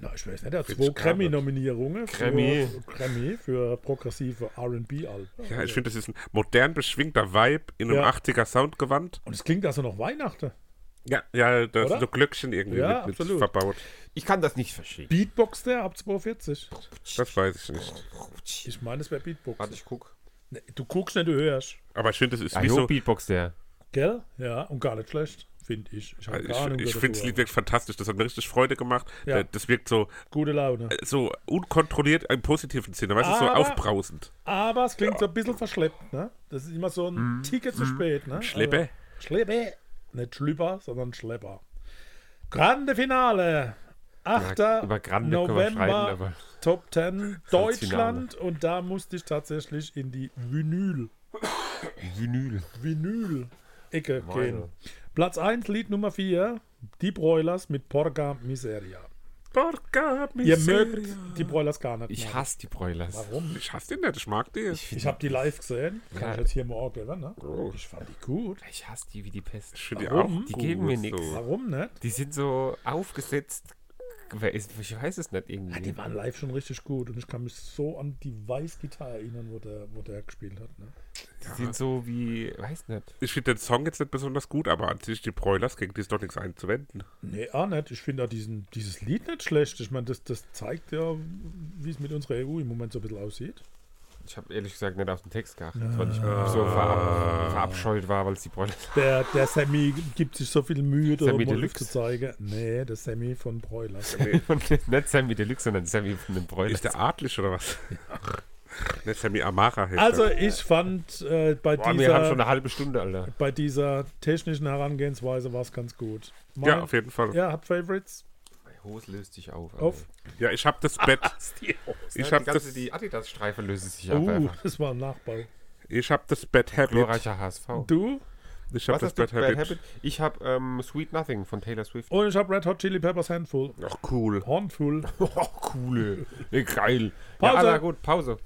Na, ich weiß nicht, er hat zwei. Grammy-Nominierungen für, Grammy. Grammy für progressive RB-Alben. Ja, ich finde, das ist ein modern beschwingter Vibe in einem Ja. 80er Soundgewand. Und es klingt also noch Weihnachten. Ja, ja, da Oder? sind so Glöckchen irgendwie Ja, mit, mit verbaut. Ich kann das nicht verstehen. Beatbox der ab 240. Das weiß ich nicht. Ich meine, es wäre Beatbox. Warte, ich guck. Nee, Du guckst nicht, du hörst. Aber ich finde, das ist wie jo, so. Beatbox der. Gell? Ja, und gar nicht schlecht, finde ich. Ich habe Ich, ich finde das Lied wirklich fantastisch. Das hat mir richtig Freude gemacht. Ja. Das wirkt so, Gute Laune. so unkontrolliert im positiven Sinne. Weißt du, so aufbrausend. Aber es klingt so ein bisschen verschleppt, ne? Das ist immer so ein Ticket zu spät, ne? Schleppe. Also, Schleppe. Nicht Schlüpper, sondern Schlepper. Grande Finale. 8. Ja, über Grande November, aber. Top 10 Das Deutschland. Und da musste ich tatsächlich in die Vinyl, Vinyl. Vinyl-Ecke Meine. gehen. Platz 1, Lied Nummer 4, Die Broilers mit Porca Miseria. Porca Ihr miseria. mögt die Broilers gar nicht. Ich hasse die Broilers. Warum? Ich hasse den nicht, ich mag die. Ich habe die live gesehen. Kann Ja. ich jetzt hier mal geben, ne? Ich fand die gut. Ich hasse die wie die Pest. Ich die Warum? auch Die gut, geben mir so. nix. Warum nicht? Die sind so aufgesetzt. Wer ist, ich weiß es nicht Ja, irgendwie. die waren live schon richtig gut und ich kann mich so an die Weißgitarre erinnern, wo der, wo der gespielt hat. Ne? Die sind so wie, weiß nicht. Ich finde den Song jetzt nicht besonders gut, aber an sich die Broilers, gegen die ist doch nichts einzuwenden. Nee, auch nicht. Ich finde auch diesen, dieses Lied nicht schlecht. Ich meine, das, das zeigt ja, wie es mit unserer EU im Moment so ein bisschen aussieht. Ich habe ehrlich gesagt nicht auf den Text geachtet, weil ich so verab verabscheut war, weil es die Broilers Der, der Sammy gibt sich so viel Mühe, Sammy mal Deluxe. zu zeigen. Nee, der Sammy von Broilers. nicht Sammy Deluxe, sondern Sammy von den Broilers. Ist der adlig oder was? Nicht Sammy Amara Also ich fand äh, bei, Boah, wir haben schon dieser, eine halbe Stunde, Alter. bei dieser technischen Herangehensweise war es ganz gut. Ja, Mein- auf jeden Fall. ja, habt Favorites? Hose löst sich auf. Auf. Ja, ich habe das Bett. Ich Ich habe habe das, die Adidas-Streife löst sich auf Uh, einfach. das war ein Nachbau. ich hab das Bad Habit. Glorreicher HSV. Du? Ich habe das? Bad Bad Habit. Habit? Ich habe ähm, Sweet Nothing von Taylor Swift. Und ich habe Red Hot Chili Peppers Handful. Ach, cool. Handful. Oh, cool. Ja, geil. Ja, Pause. aber gut, Pause.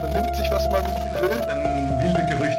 vernimmt sich, was man will.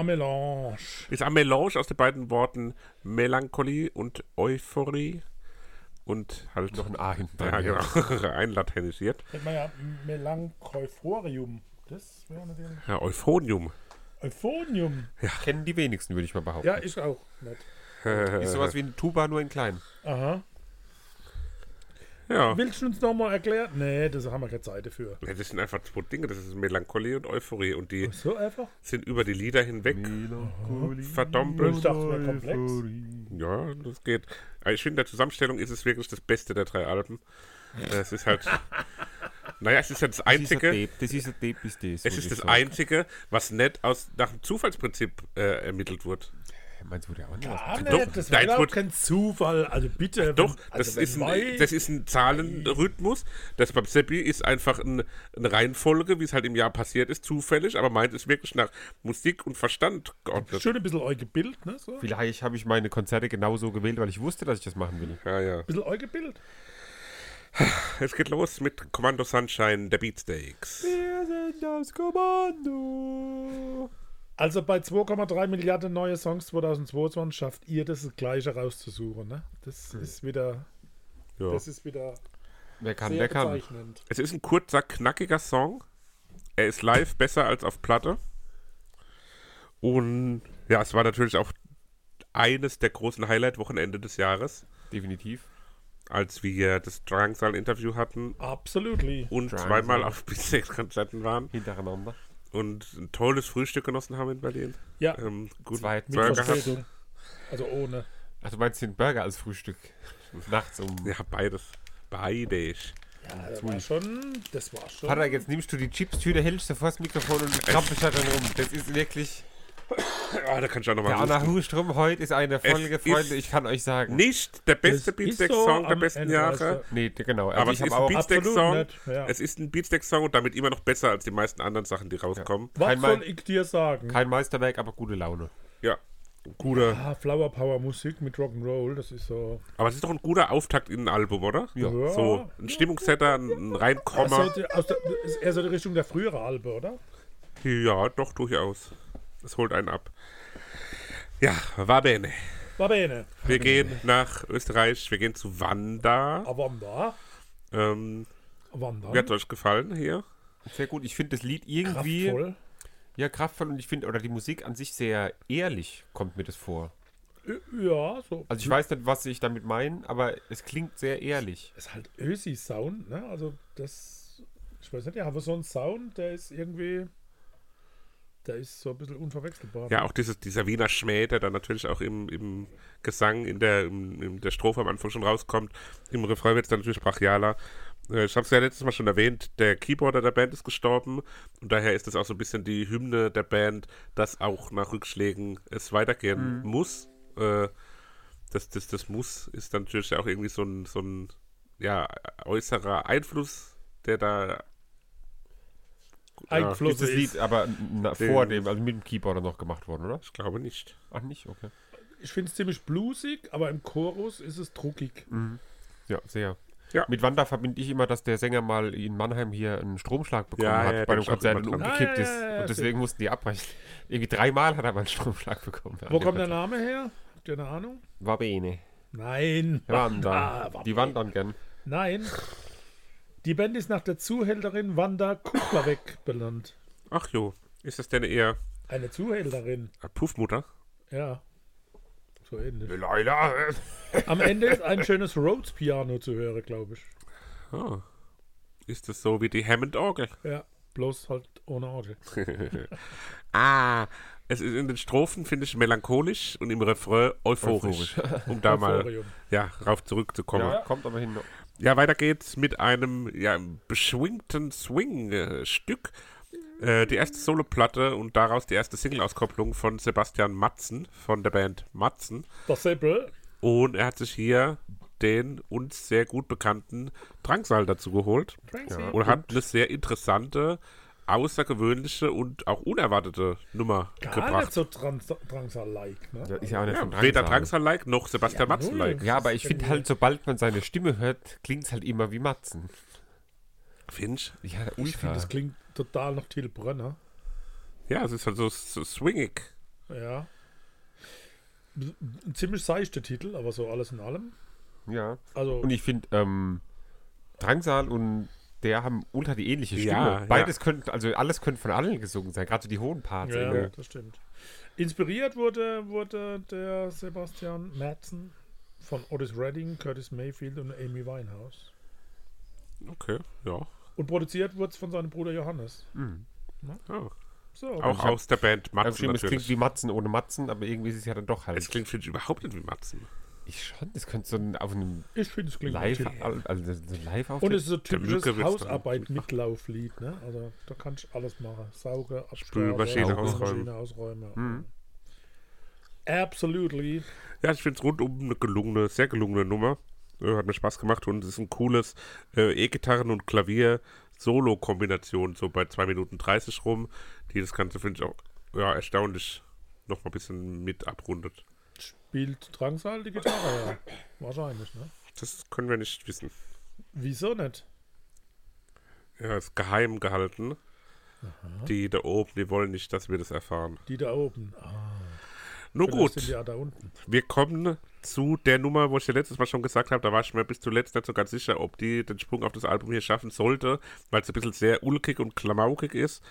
Ein Melange. Ist ein Melange aus den beiden Worten Melancholie und Euphorie. Und halt Noch ein A hinten Ja, dran. genau. Einlateinisiert. Hätte man ja Melanchophorium. Das wäre natürlich. Ja, Euphonium. Euphonium. Kennen die wenigsten, würde ich mal behaupten. Ja, ich auch nicht. Ist sowas wie eine Tuba, nur in klein. Aha. Ja. Willst du uns nochmal erklären? Nee, das haben wir keine Zeit dafür. Ja, Das sind einfach zwei Dinge. Das ist Melancholie und Euphorie. Und die So einfach? sind über die Lieder hinweg. Ich dachte, komplex. Ja, das geht. Aber ich finde, in der Zusammenstellung ist es wirklich das Beste der drei Alben. Es ist halt. naja, es ist ja das Einzige. Das ist ein Tape, ist das. Es ist das sagen. Einzige, was nicht aus, nach dem Zufallsprinzip äh, ermittelt wurde. Meinst du, der auch nicht? Doch, nicht, das war wurde- kein Zufall. Also bitte. Doch, wenn- das, also ist wenn ein, das ist ein Zahlenrhythmus. Das beim Seppi ist einfach ein, eine Reihenfolge, wie es halt im Jahr passiert ist, zufällig, aber meint es wirklich nach Musik und Verstand geordnet. Schon ein bisschen euer Bild, ne? So. Ein Vielleicht habe ich meine Konzerte genauso gewählt, weil ich wusste, dass ich das machen will. Ja, ja. bisschen euer Bild. Es geht los mit Commando Sunshine der Beatsteaks. Wir sind das Kommando. Also bei 2,3 Milliarden neue Songs 2022 schafft ihr das, das gleiche rauszusuchen, ne? Das ist wieder. Ja. Das ist wieder Wer kann, sehr der kann. bezeichnend. Es ist ein kurzer, knackiger Song. Er ist live besser als auf Platte. Und ja, es war natürlich auch eines der großen Highlight-Wochenende des Jahres, Definitiv. als wir das Drangsal-Interview hatten Absolutely. und Drangsal. zweimal auf Beatsteaks-Konzerten waren Hintereinander. Und ein tolles Frühstück genossen haben in Berlin. Ja, Ähm, gut Zwei- Burger. Verspätung. Also ohne. Also meinst du den Burger als Frühstück? Nachts um. Ja, beides. Beides. Ja, das war schon. Das war schon. Vater, jetzt nimmst du die Chips-Tüte, hältst du vor das Mikrofon und krampfst da drin rum. Das ist wirklich. Ah, da kann ich auch Der nochmal Anna Hustrom, heute ist eine Folge, ist Freunde, ich kann euch sagen. Nicht der beste Beatsteaks-Song so der besten Ende, Jahre. du. Nee, genau. Also Aber ich es ist ein nicht, ja. Es ist ein Beatsteaks-Song und damit immer noch besser als die meisten anderen Sachen, die rauskommen. Was Kein soll ich dir sagen? Kein Meisterwerk, aber gute Laune. Ja. Guter. Ah, Flower Power Musik mit Rock'n'Roll, das ist so. Aber es ist doch ein guter Auftakt in ein Album, oder? Ja. So ein Stimmungssetter, ein Reinkommer. Also, eher so die Richtung der früheren Albe, oder? Ja, doch, durchaus. Es holt einen ab. Ja, war bene. War bene. Wir gehen nach Österreich, wir gehen zu Wanda. Aber da? Ähm, Wandern. wie hat es euch gefallen hier? Sehr gut. Ich finde das Lied irgendwie. Kraftvoll. Ja, kraftvoll und ich finde, oder die Musik an sich sehr ehrlich, kommt mir das vor. Ja, so. Also ich weiß nicht, was ich damit meine, aber es klingt sehr ehrlich. ist halt Ösi-Sound, ne? Also das. Ich weiß nicht, ja, aber so ein Sound, der ist irgendwie. Der ist so ein bisschen unverwechselbar. Ja, auch dieses, dieser Wiener Schmäh, der dann natürlich auch im, im Gesang, in der, im, in der Strophe am Anfang schon rauskommt. Im Refrain wird es dann natürlich brachialer. Äh, Ich habe es ja letztes Mal schon erwähnt, der Keyboarder der Band ist gestorben und daher ist es auch so ein bisschen die Hymne der Band, dass auch nach Rückschlägen es weitergehen muss. Äh, das, das, das Muss ist dann natürlich auch irgendwie so ein, so ein ja, äußerer Einfluss, der da Einfluss Ist das ist. Lied aber na, vor dem, also mit dem Keyboarder noch gemacht worden, oder? Ich glaube nicht. Ach nicht, okay. Ich finde es ziemlich bluesig, aber im Chorus ist es druckig. Ja, sehr. Ja. Mit Wanda verbinde ich immer, dass der Sänger mal in Mannheim hier einen Stromschlag bekommen Ja, hat ja, bei stand Konzert und umgekippt Ah, ja, ist. ja, ja, und deswegen mussten die abbrechen. Irgendwie dreimal hat er mal einen Stromschlag bekommen. Wo kommt der Name her? Habt ihr eine Ahnung? War bene. Nein. Wandern. Ah, war die wandern gern. Nein. Die Band ist nach der Zuhälterin Wanda Kuplerweg benannt. Ach jo, ist das denn eher Eine Zuhälterin. Puffmutter? Ja. So ähnlich. Leila. Am Ende ist ein schönes Rhodes-Piano zu hören, glaube ich. Ah. Ist das so wie die Hammond-Orgel? Ja, bloß halt ohne Orgel. Ah, es ist in den Strophen, finde ich, melancholisch und im Refrain euphorisch. um da mal ja, rauf zurückzukommen. Ja. kommt aber hin. Weiter geht's mit einem ja, beschwingten Swing-Stück. Äh, die erste Soloplatte und daraus die erste Single-Auskopplung von Sebastian Matzen von der Band Matzen. Das Seppel. Und er hat sich hier den uns sehr gut bekannten Drangsal dazu geholt. Dranksy. Und hat eine sehr interessante außergewöhnliche und auch unerwartete Nummer Gar gebracht. nicht so Drangsal-like. Ne? Ja, ist ja auch nicht Ja, von weder Drangsal. Drangsal-like noch Sebastian Ja, Matzen-like. Ja, aber ich finde halt, sobald man seine Stimme hört, klingt es halt immer wie Matzen. Finch? Ja, Ich finde, das klingt total nach Till Brönner. Ja, es ist halt so, so swingig. Ja. Ein ziemlich seichter Titel, aber so alles in allem. ja. Also, Und ich finde, ähm, Drangsal und der haben ultra die ähnliche Stimme. Ja, Beides ja. könnte, also alles könnte von allen gesungen sein, gerade so die hohen Parts. ja, irgendwie. das stimmt. Inspiriert wurde, wurde der Sebastian Madsen von Otis Redding, Curtis Mayfield und Amy Winehouse. Okay, ja. Und produziert wurde es von seinem Bruder Johannes. ja. So, Auch aus der Band Matzen es klingt wie Matzen ohne Matzen, aber irgendwie ist es ja dann doch Es halt. klingt, finde ich, überhaupt nicht wie Matzen. Ich schon, das könnte so ein, auf einem ich finde, es klingt Live, also so ein live Und es ist so typisches Hausarbeit-Mitlauflied. Ne? Also da kannst du alles machen. Sauge, Spülmaschine ausräumen. Spülmaschine ausräumen. Mhm. Absolutely. Ja, ich finde es rundum eine gelungene, sehr gelungene Nummer. Äh, hat mir Spaß gemacht und es ist ein cooles äh, E-Gitarren- und Klavier-Solo-Kombination, so bei 2 Minuten 30 rum, die das Ganze, finde ich, auch ja, erstaunlich noch mal ein bisschen mit abrundet. Spielt Drangsal die Gitarre? Ja. Wahrscheinlich, ne? Das können wir nicht wissen. Wieso nicht? Ja, ist geheim gehalten. Die da oben, die wollen nicht, dass wir das erfahren. Die da oben. Ah, Nur vielleicht gut, ja wir kommen zu der Nummer, wo ich dir letztes Mal schon gesagt habe, da war ich mir bis zuletzt nicht so ganz sicher, ob die den Sprung auf das Album hier schaffen sollte, weil es ein bisschen sehr ulkig und klamaukig ist.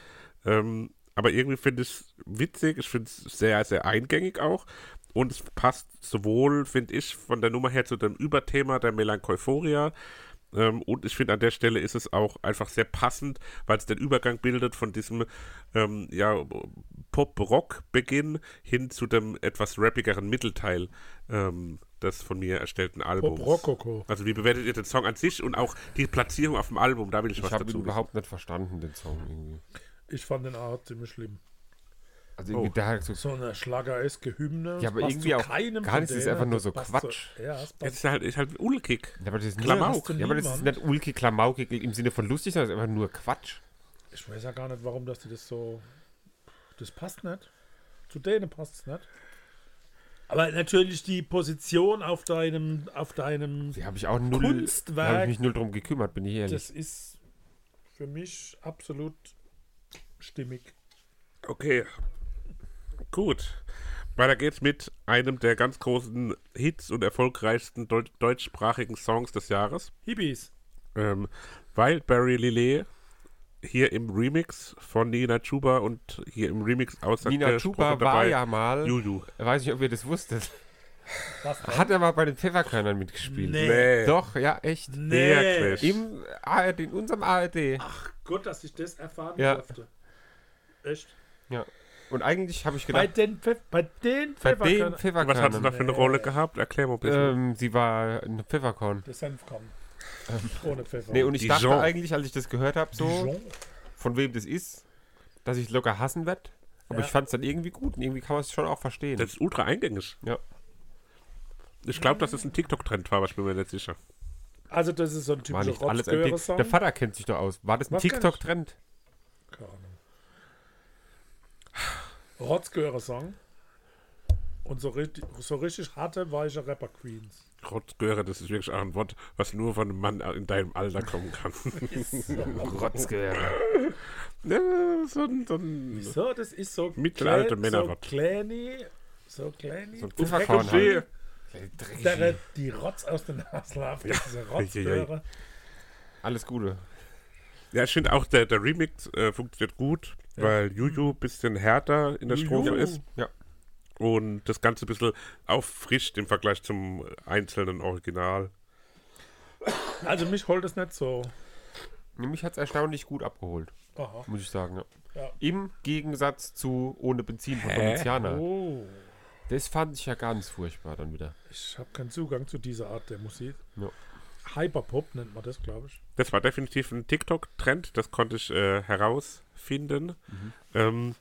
Ähm, aber irgendwie finde ich es witzig, ich finde es sehr, sehr eingängig auch. Und es passt sowohl, finde ich, von der Nummer her zu dem Überthema der Melancholia. Ähm, und ich finde, an der Stelle ist es auch einfach sehr passend, weil es den Übergang bildet von diesem ähm, ja, Pop-Rock-Beginn hin zu dem etwas rappigeren Mittelteil ähm, des von mir erstellten Albums. Pop Rococo. Also wie bewertet ihr den Song an sich und auch die Platzierung auf dem Album? Da will ich, Ich was habe ihn dazu wissen. überhaupt nicht verstanden, den Song irgendwie. Ich fand den Art ziemlich schlimm. Also irgendwie Oh. da halt so, So eine schlagereske Hymne. Ja, aber irgendwie auch gar nichts, ist einfach nur Das so Quatsch. Zu, ja, es passt. ist halt, ist halt ulkig. Ja, aber das ist, Klamauk. ja, aber das ist nicht ulkig klamaukig im Sinne von lustig, sondern es ist einfach nur Quatsch. Ich weiß ja gar nicht, warum dass die das so. Das passt nicht. Zu denen passt es nicht. Aber natürlich die Position auf deinem, auf deinem, Die habe ich auch null, Kunstwerk. da habe ich mich null drum gekümmert, bin ich ehrlich. das ist für mich absolut stimmig. Okay. Gut. Weiter geht's mit einem der ganz großen Hits und erfolgreichsten deu deutschsprachigen Songs des Jahres. Hippies. Ähm, Wildberry Lillet hier im Remix von Nina Chuba und hier im Remix außer Nina Chuba war ja mal, Juju. weiß nicht, ob ihr das wusstet, hat er mal bei den Pfefferkörnern mitgespielt. Nee. Nee. Doch, ja, echt. Wirklich. Im ARD, in unserem ARD. Ach Gott, dass ich das erfahren Ja. durfte. Echt? Ja. Und eigentlich habe ich Bei gedacht, bei den bei den Pfefferkörnern. Was hat sie da für eine Rolle gehabt? Erklär mal ein bisschen. ähm, sie war ein Pfefferkorn. Der Senfkorn. Ohne Pfeffer. Nee, und ich Dijon. dachte eigentlich, als ich das gehört habe, so, Dijon. von wem das ist, dass ich locker hassen werde. Aber Ja. ich fand es dann irgendwie gut und irgendwie kann man es schon auch verstehen. das ist ultra eingängig. ja. Ich glaube, dass es ein TikTok-Trend war, aber ich bin mir nicht sicher. Also das ist so ein War typischer nicht alles ein Tik- Rotzgörer-Song. Der Vater kennt sich doch aus. War das ein? TikTok-Trend? Keine Ahnung. Rotzgörer-Song. Und so richtig, so richtig harte, weiche Rapper-Queens. Rotzgöre, das ist wirklich auch ein Wort, was nur von einem Mann in deinem Alter kommen kann. Rotzgehörer. ja, so ein, so ein So, das ist so Mittelalte Männerwort. So kleiny, so kleiny. So ein halt. der die Rotz aus den Nasen läuft. Diese Rotzgörer. Alles Gute. Ja, ich finde auch, der, der Remix äh, funktioniert gut, weil Juju ein bisschen härter in der Juju. Strophe ist Ja. und das Ganze ein bisschen auffrischt im Vergleich zum einzelnen Original. Also mich holt es nicht so. Mich hat es erstaunlich gut abgeholt, Aha. muss ich sagen. Ja. Ja. Im Gegensatz zu Ohne Benzin von Domiziana. Oh. Das fand ich ja ganz furchtbar dann wieder. Ich habe keinen Zugang zu dieser Art der Musik. Ja. Hyperpop nennt man das, glaube ich. Das war definitiv ein TikTok-Trend, das konnte ich äh, herausfinden. Ähm,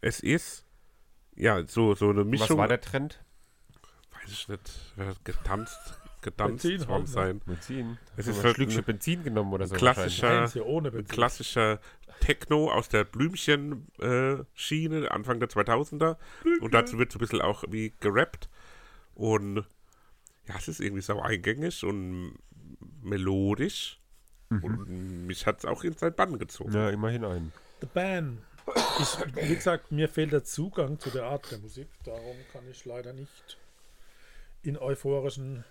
es ist ja so, so eine Was Mischung. war der Trend? Weiß ich nicht, hat getanzt, getanzt Benzin worden halt, ne? sein. Benzin. Es ist ein halt Schlückchen ein Benzin genommen oder so. klassischer- klassischer Techno aus der Blümchen-Schiene, Anfang der 2000er. Und dazu wird so ein bisschen auch wie gerappt. Und ja, es ist irgendwie sau eingängig und melodisch. Und mich hat es auch in sein Bann gezogen. Ja, immerhin ein. The Band. Ich, wie gesagt, mir fehlt der Zugang zu der Art der Musik. Darum kann ich leider nicht in euphorischen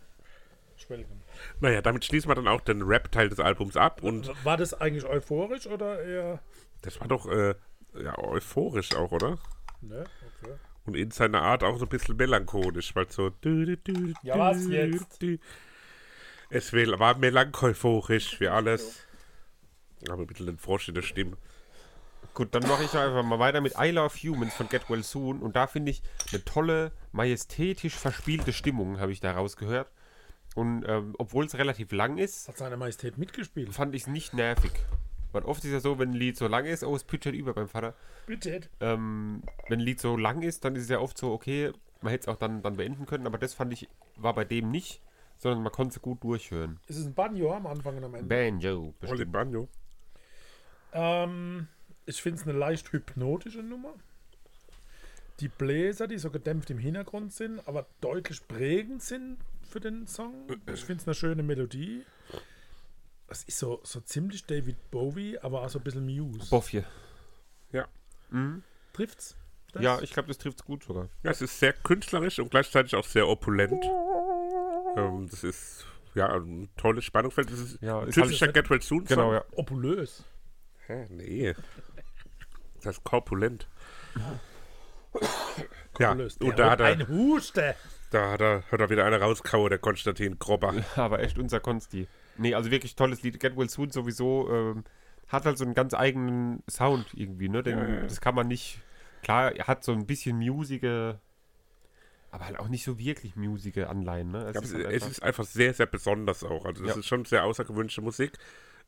schwelgen. Naja, damit schließen wir dann auch den Rap-Teil des Albums ab. Und War das eigentlich euphorisch oder eher. das war doch äh, ja, euphorisch auch, oder? Ne? Okay. Und in seiner Art auch so ein bisschen melancholisch, weil so. Ja, was jetzt? Es will- war melancholisch wie alles. Aber ein bisschen den Frosch in der Stimme. Gut, dann mache ich einfach mal weiter mit I Love Humans von Get Well Soon. Und da finde ich eine tolle, majestätisch verspielte Stimmung, habe ich da rausgehört. Und ähm, obwohl es relativ lang ist, Hat seine Majestät mitgespielt? fand ich es nicht nervig. Weil oft ist ja so, wenn ein Lied so lang ist, oh, es pitchert über beim Vater. Bitte. Ähm, wenn ein Lied so lang ist, dann ist es ja oft so, okay, man hätte es auch dann, dann beenden können, aber das fand ich, war bei dem nicht, sondern man konnte es gut durchhören. Ist es ein Banjo am Anfang und am Ende? Banjo, bestimmt. Banjo. Ähm, ich finde es eine leicht hypnotische Nummer. Die Bläser, die so gedämpft im Hintergrund sind, aber deutlich prägend sind für den Song. Ich finde es eine schöne Melodie. Es ist so, so ziemlich David Bowie, aber auch so ein bisschen Muse. Boff hier. Ja. Trifft's? Das? Ja, ich glaube, das trifft es gut sogar. ja, es ist sehr künstlerisch und gleichzeitig auch sehr opulent. Ähm, das ist ja ein tolles Spannungsfeld. Das ist Ja, ein typischer halt- Get Well Soon Song. Genau, ja. Opulös. Hä? Nee. Das ist korpulent. Ja, Opulös. und da hat, er, ein Huste. da hat er, hat er wieder eine rauskauen, der Konstantin Grobber. Aber echt unser Konsti. Nee, also wirklich tolles Lied. Get Well Soon sowieso ähm, hat halt so einen ganz eigenen Sound irgendwie, ne? Den, Das kann man nicht. Klar, er hat so ein bisschen musige, aber halt auch nicht so wirklich musige Anleihen, ne? Es Aber ist halt es einfach- ist einfach sehr, sehr besonders auch. Also das Ja. ist schon sehr außergewöhnliche Musik.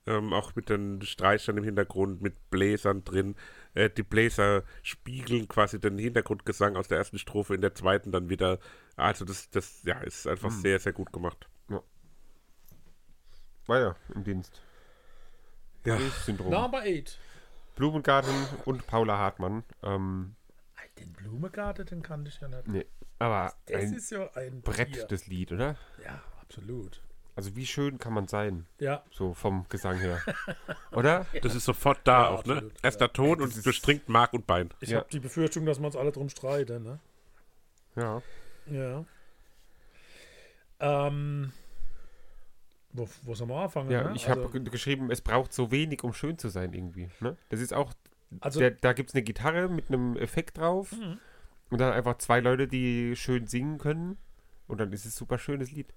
Ähm, auch mit den Streichern im Hintergrund, mit Bläsern drin. Äh, die Bläser spiegeln quasi den Hintergrundgesang aus der ersten Strophe in der zweiten dann wieder. Also das, das ja, ist einfach Hm. sehr, sehr gut gemacht. Weiter im Dienst. Ja. Syndrom. Number 8. Blumengarten und Paula Hartmann. Ähm, Den Blumengarten, den kannte ich ja nicht. nee, aber Das ein ist ja ein Brett, Tier. das Lied, oder? Ja, absolut. Also wie schön kann man sein, Ja, so vom Gesang her. Oder? Das ist sofort da Ja, auch, ne? absolut, Erster Ton und ist- durchdringt Mark und Bein. ich Ja. habe die Befürchtung, dass wir uns alle drum streiten. Ne? Ja. Ja. Ähm, wo, wo soll man anfangen? Ja, ne? ich habe also, geschrieben, es braucht so wenig, um schön zu sein irgendwie. Ne? Das ist auch, also der, da gibt es eine Gitarre mit einem Effekt drauf Mhm. und dann einfach zwei Leute, die schön singen können und dann ist es ein super schönes Lied.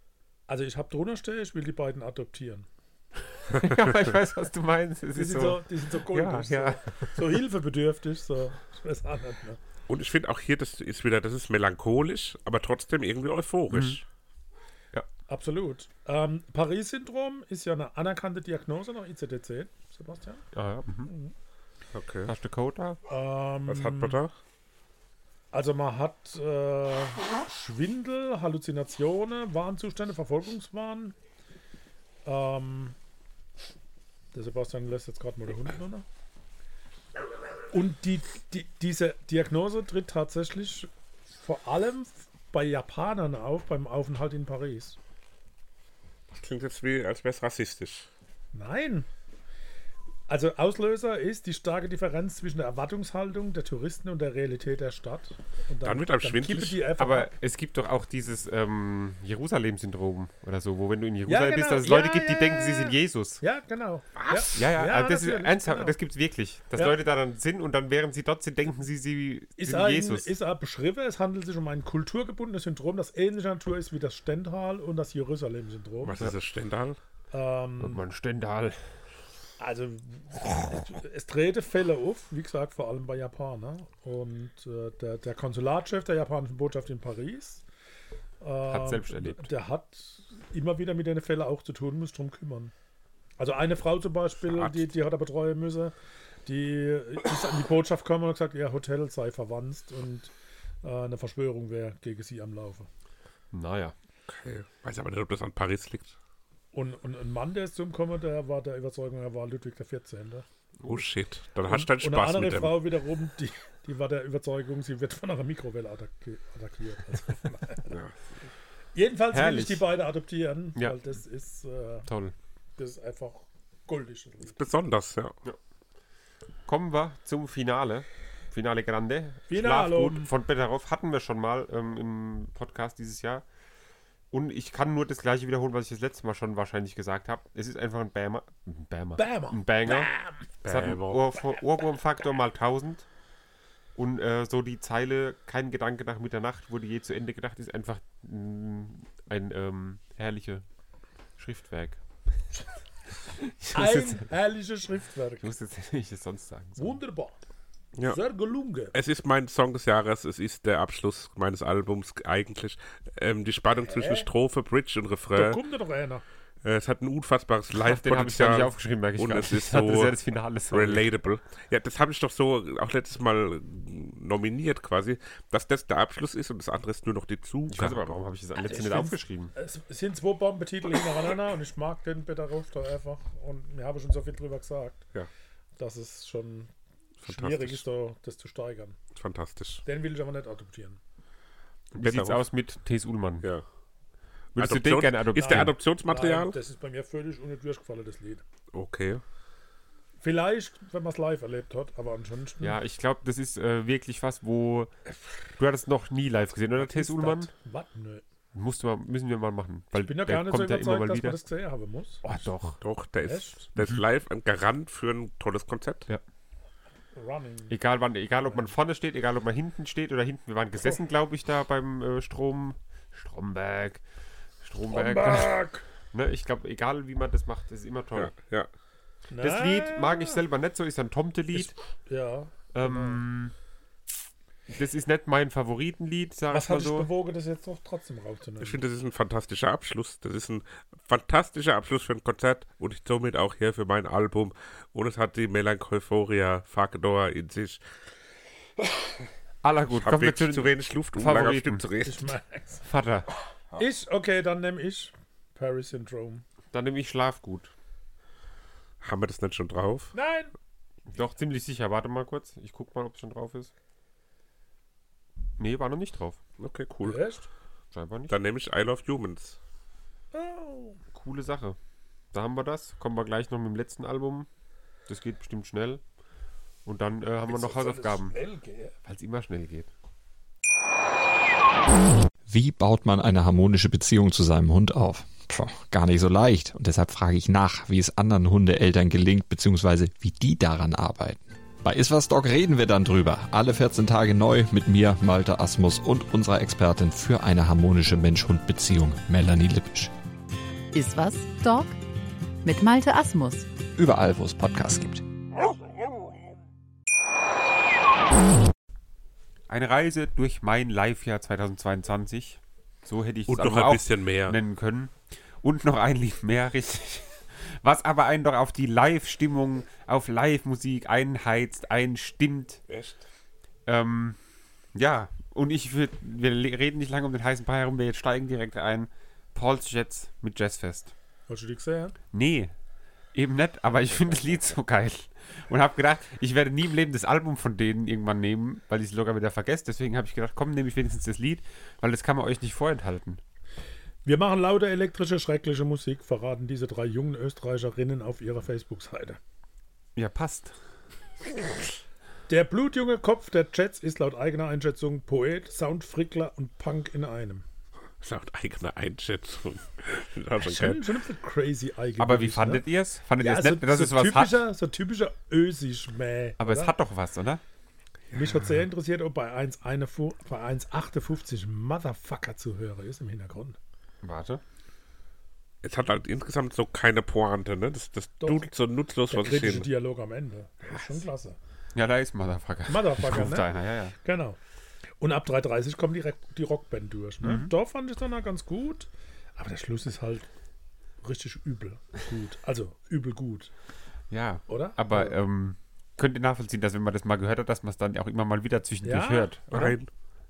also ich habe drunter stehen, ich will die beiden adoptieren. ja, ich weiß, was du meinst. Es Die sind so, so, die sind so goldig, ja, ja. So, so hilfebedürftig, so. Ich weiß auch nicht, ne? Und ich finde auch hier, das ist wieder, das ist melancholisch, aber trotzdem irgendwie euphorisch. Absolut. Ähm, Paris-Syndrom ist ja eine anerkannte Diagnose nach ICD-10, Sebastian. Ah, ja. Mhm. Okay. Hast du Code da? Ähm, Was hat man da? Also man hat äh, Schwindel, Halluzinationen, Warnzustände, Verfolgungswahn. Ähm, der Sebastian lässt jetzt gerade mal den Hund runter. Und die, die, diese Diagnose tritt tatsächlich vor allem bei Japanern auf, beim Aufenthalt in Paris. Das klingt jetzt wie, als wäre es rassistisch. Nein. Also Auslöser ist die starke Differenz zwischen der Erwartungshaltung der Touristen und der Realität der Stadt. Und Dann wird einem kippen schwindelig. Aber ab. es gibt doch auch dieses ähm, Jerusalem-Syndrom oder so, wo wenn du in Jerusalem genau. bist, dass es Ja, Leute gibt, die ja, denken, ja, sie ja. sind Jesus. Ja, genau. Was? Ja, ja, Ja, also das ist ernsthaft, genau. das gibt es wirklich. Dass Ja. Leute da dann sind und dann, während sie dort sind, denken sie, sie Ist sind ein, Jesus. ist ein beschrieben, es handelt sich um ein kulturgebundenes Syndrom, das ähnlicher Natur ist wie das Stendhal und das Jerusalem-Syndrom. Was ist das Stendal? Ähm, und man Stendal. Also es trete Fälle auf, wie gesagt, vor allem bei Japanern. Und äh, der, der Konsulatchef der japanischen Botschaft in Paris ähm, selbst erlebt. Der hat immer wieder mit den Fällen auch zu tun, muss drum kümmern. Also eine Frau zum Beispiel, Arzt. die, die hat er betreuen müssen, die ist an die Botschaft gekommen und hat gesagt, ihr Hotel sei verwandt und äh, eine Verschwörung wäre gegen sie am Laufe. Naja. Okay. Weiß aber nicht, ob das an Paris liegt. Und, und ein Mann, der ist zum Kommen, der war der Überzeugung, er war Ludwig XIV. Oh shit. Dann hast du deinen Und eine Spaß andere mit dem. Frau wiederum, die, die war der Überzeugung, sie wird von einer Mikrowelle attacki attackiert. Also, Ja. Jedenfalls will Herrlich. ich die beiden adoptieren, Ja. weil das ist, äh, Toll. das ist einfach goldig. Besonders, ja. Kommen wir zum Finale. Finale Grande. Schlafgut von Betteroff hatten wir schon mal ähm, im Podcast dieses Jahr. Und ich kann nur das gleiche wiederholen, was ich das letzte Mal schon wahrscheinlich gesagt habe. Es ist einfach ein Bammer. Ein Bammer. Bammer. Ein Banger. Es hat einen Bammer. Ohr Ohrwurmfaktor mal 1000. Und äh, so die Zeile, kein Gedanke nach Mitternacht, wurde je zu Ende gedacht, ist einfach mh, ein ähm, herrliches Schriftwerk. ich, Ein herrliches Schriftwerk. ich muss jetzt nicht das sonst sagen. So. Wunderbar. Ja. Sehr gelungen. Es ist mein Song des Jahres, es ist der Abschluss meines Albums eigentlich. Ähm, die Spannung zwischen Strophe, Bridge und Da Refrain. kommt ja doch einer. Äh, es hat ein unfassbares Live-Potenzial. aufgeschrieben, merke ich Und es ist Ich hatte so sehr das Finale so. Relatable. Ja, das habe ich doch so auch letztes Mal nominiert quasi, dass das der Abschluss ist und das andere ist nur noch die Zugabe. Ich weiß aber, warum habe ich das letzte ich nicht find's- aufgeschrieben? Es sind zwei Bombentitel hintereinander und ich mag den Betteroff da einfach. Und mir habe schon so viel drüber gesagt, Ja. dass es schon schwierig Fantastisch. ist, da, das zu steigern. Fantastisch. Den will ich aber nicht adoptieren. Wie sieht's Betteroff. aus mit T.S. Ullmann? Ja. Würdest du Adoption- den gerne Ist der adoptieren? Adoptionsmaterial? Nein, das ist bei mir völlig ohne durchgefallen, das Lied. Okay. Vielleicht, wenn man es live erlebt hat, aber ansonsten. Ja, ich glaube, das ist äh, wirklich was, wo. Du hattest noch nie live gesehen, oder, T.S. Ullmann? Was? Nö. Musst du mal, müssen wir mal machen. Weil Ich bin ja der gar nicht so kommt ja immer überzeugt, mal dass wieder. man das gesehen haben muss. Oh, doch. Doch, der ist, der ist live ein Garant für ein tolles Konzept. Ja. Running. Egal wann, egal ob man vorne steht, egal ob man hinten steht oder hinten. Wir waren gesessen, glaube ich, da beim äh, Strom. Stromberg. Stromberg. Stromberg! Ne, ich glaube, egal wie man das macht, das ist immer toll. Ja, ja. Das Na, Lied mag ich selber nicht so, ist ein Tomte-Lied. Ja. Ähm, das ist nicht mein Favoritenlied, sag Was ich mal hat dich so. bewogen, das jetzt doch trotzdem rauszunehmen? Ich finde, das ist ein fantastischer Abschluss. Das ist ein fantastischer Abschluss für ein Konzert und ich somit auch hier für mein Album. Und es hat die Melancholia Fakador in sich. Aller gut, kommen wir zu wirklich zu wenig Luft, um lange. Stück zu reden. Ich mag's. Vater. Ich, okay, dann nehme ich Paris Syndrome. Dann nehme ich Schlafgut. Haben wir das nicht schon drauf? Nein! Doch, ziemlich sicher. Warte mal kurz. Ich guck mal, ob es schon drauf ist. Nee, war noch nicht drauf. Okay, cool. Echt? Scheinbar nicht. Dann nehme ich I Love Humans. Oh. Coole Sache. Da haben wir das. Kommen wir gleich noch mit dem letzten Album. Das geht bestimmt schnell. Und dann äh, haben wir noch Hausaufgaben, weil es immer schnell geht. Wie baut man eine harmonische Beziehung zu seinem Hund auf? Puh, gar nicht so leicht. Und deshalb frage ich nach, wie es anderen Hundeeltern gelingt, beziehungsweise wie die daran arbeiten. Bei Iswas Dog reden wir dann drüber. Alle 14 Tage neu mit mir, Malte Asmus und unserer Expertin für eine harmonische Mensch-Hund-Beziehung, Melanie Lippisch. Ist was, Dog? Mit Malte Asmus. Überall, wo es Podcasts gibt. Eine Reise durch mein Live-Jahr 2022. So hätte ich noch Album ein auch bisschen mehr. nennen können. Und noch ein Lied mehr, richtig. Was aber einen doch auf die Live-Stimmung, auf Live-Musik einheizt, einstimmt. Echt? Ähm, ja, und ich würd, wir reden nicht lange um den heißen Brei herum, wir jetzt steigen direkt ein. Paul's Jets mit Jazzfest. Hast du die gesehen? Nee, eben nicht, aber ich finde das Lied so geil. Und habe gedacht, ich werde nie im Leben das Album von denen irgendwann nehmen, weil ich es locker wieder vergesse. Deswegen habe ich gedacht, komm, nehme ich wenigstens das Lied, weil das kann man euch nicht vorenthalten. Wir machen laute, elektrische, schreckliche Musik, verraten diese drei jungen Österreicherinnen auf ihrer Facebook-Seite. Ja, passt. Der blutjunge Kopf der Jets ist laut eigener Einschätzung Poet, Soundfrickler und Punk in einem. Laut eigener Einschätzung. Also, Schon, schon ein bisschen crazy eigentlich. Aber wie ne? fandet ihr es? Fandet ihr Ja, es so, nett, dass so, es was hat? typischer, so typischer Ösisch-Mäh. Aber es oder? hat doch was, oder? Mich hat sehr interessiert, ob bei 1,51 bei 1,58 Motherfucker zu hören ist im Hintergrund. Warte. Es hat halt insgesamt so keine Pointe, ne? Das, das Doch. dudelt so nutzlos Der was ich kritische hin. Dialog am Ende. Das ist schon klasse. Ja, da ist Motherfucker. Motherfucker, ne? einer, ja, ja. Genau. Und ab 3.30 kommt die, Re- die Rockband durch. Ne? Mhm. Da fand ich dann auch ganz gut. Aber der Schluss ist halt richtig übel gut. Also übel gut, Ja. oder? Aber ähm, könnt ihr nachvollziehen, dass wenn man das mal gehört hat, dass man es dann auch immer mal wieder zwischendurch Ja. hört? Oder? Nein.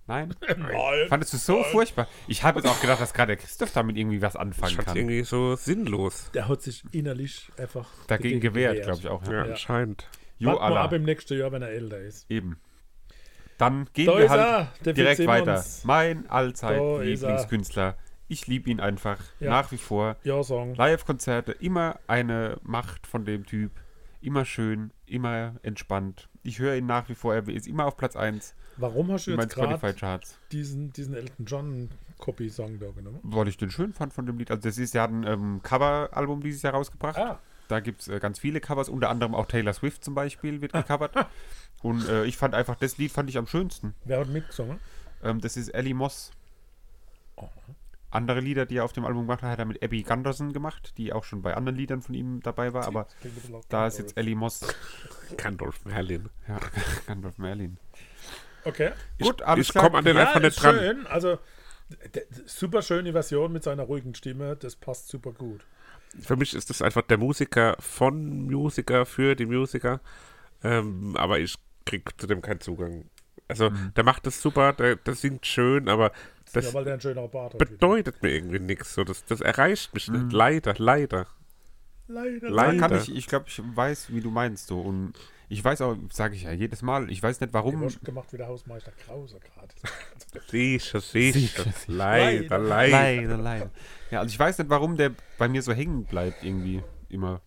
Nein? Nein. Fandest du so furchtbar? Ich habe jetzt auch gedacht, dass gerade der Christoph damit irgendwie was Ich anfangen kann. irgendwie so sinnlos. Der hat sich innerlich einfach Dagegen gewehrt, glaube ich auch. Ja, Ja. anscheinend. Jo, Wart mal ab Allah. im nächsten Jahr, wenn er älter ist. Eben. Dann gehen Da wir ist halt er, der direkt weiter. Mein Da allzeit ist er. Lieblingskünstler. Ich liebe ihn einfach Ja. nach wie vor. Ja, Song. Live-Konzerte, immer eine Macht von dem Typ. Immer schön, immer entspannt. Ich höre ihn nach wie vor. Er ist immer auf Platz 1 Warum hast du jetzt gerade diesen, diesen Elton John Copy-Song da genommen? Weil ich den schön fand von dem Lied. Also das ist, der hat ein ähm, Cover-Album dieses Jahr rausgebracht. Ah. Da gibt es äh, ganz viele Covers, unter anderem auch Taylor Swift zum Beispiel wird gecovert. Und äh, ich fand einfach, das Lied fand ich am schönsten. Wer hat mitgesungen? Ähm, das ist Ellie Moss. Andere Lieder, die er auf dem Album gemacht hat, hat er mit Abby Gunderson gemacht, die auch schon bei anderen Liedern von ihm dabei war. Aber da ist jetzt Ellie Moss. Gandalf Merlin. Ja, Gandalf Merlin. Okay. Gut, alles Ich komme an den einfach nicht ist dran. schön. Also, super schöne Version mit seiner ruhigen Stimme. Das passt super gut. Für mich ist das einfach der Musiker von Musiker für die Musiker. Ähm, aber ich krieg zu dem keinen Zugang. Also, Mhm. der macht das super, der, der singt schön, aber das ja, weil der ein schöner Bart hat. bedeutet mir irgendwie nichts. So, das, das erreicht mich Mhm. nicht. Leider, leider. Leider. Leider. Kann ich, ich glaube, ich weiß, wie du meinst. So. Und ich weiß auch, sage ich ja jedes Mal, ich weiß nicht Du warum. hast gemacht wie der Hausmeister Krause gerade. Sicher, sicher. Sicher, sicher. Leider, Leider. leider. Leider. Ja, also ich weiß nicht, warum der bei mir so hängen bleibt irgendwie immer.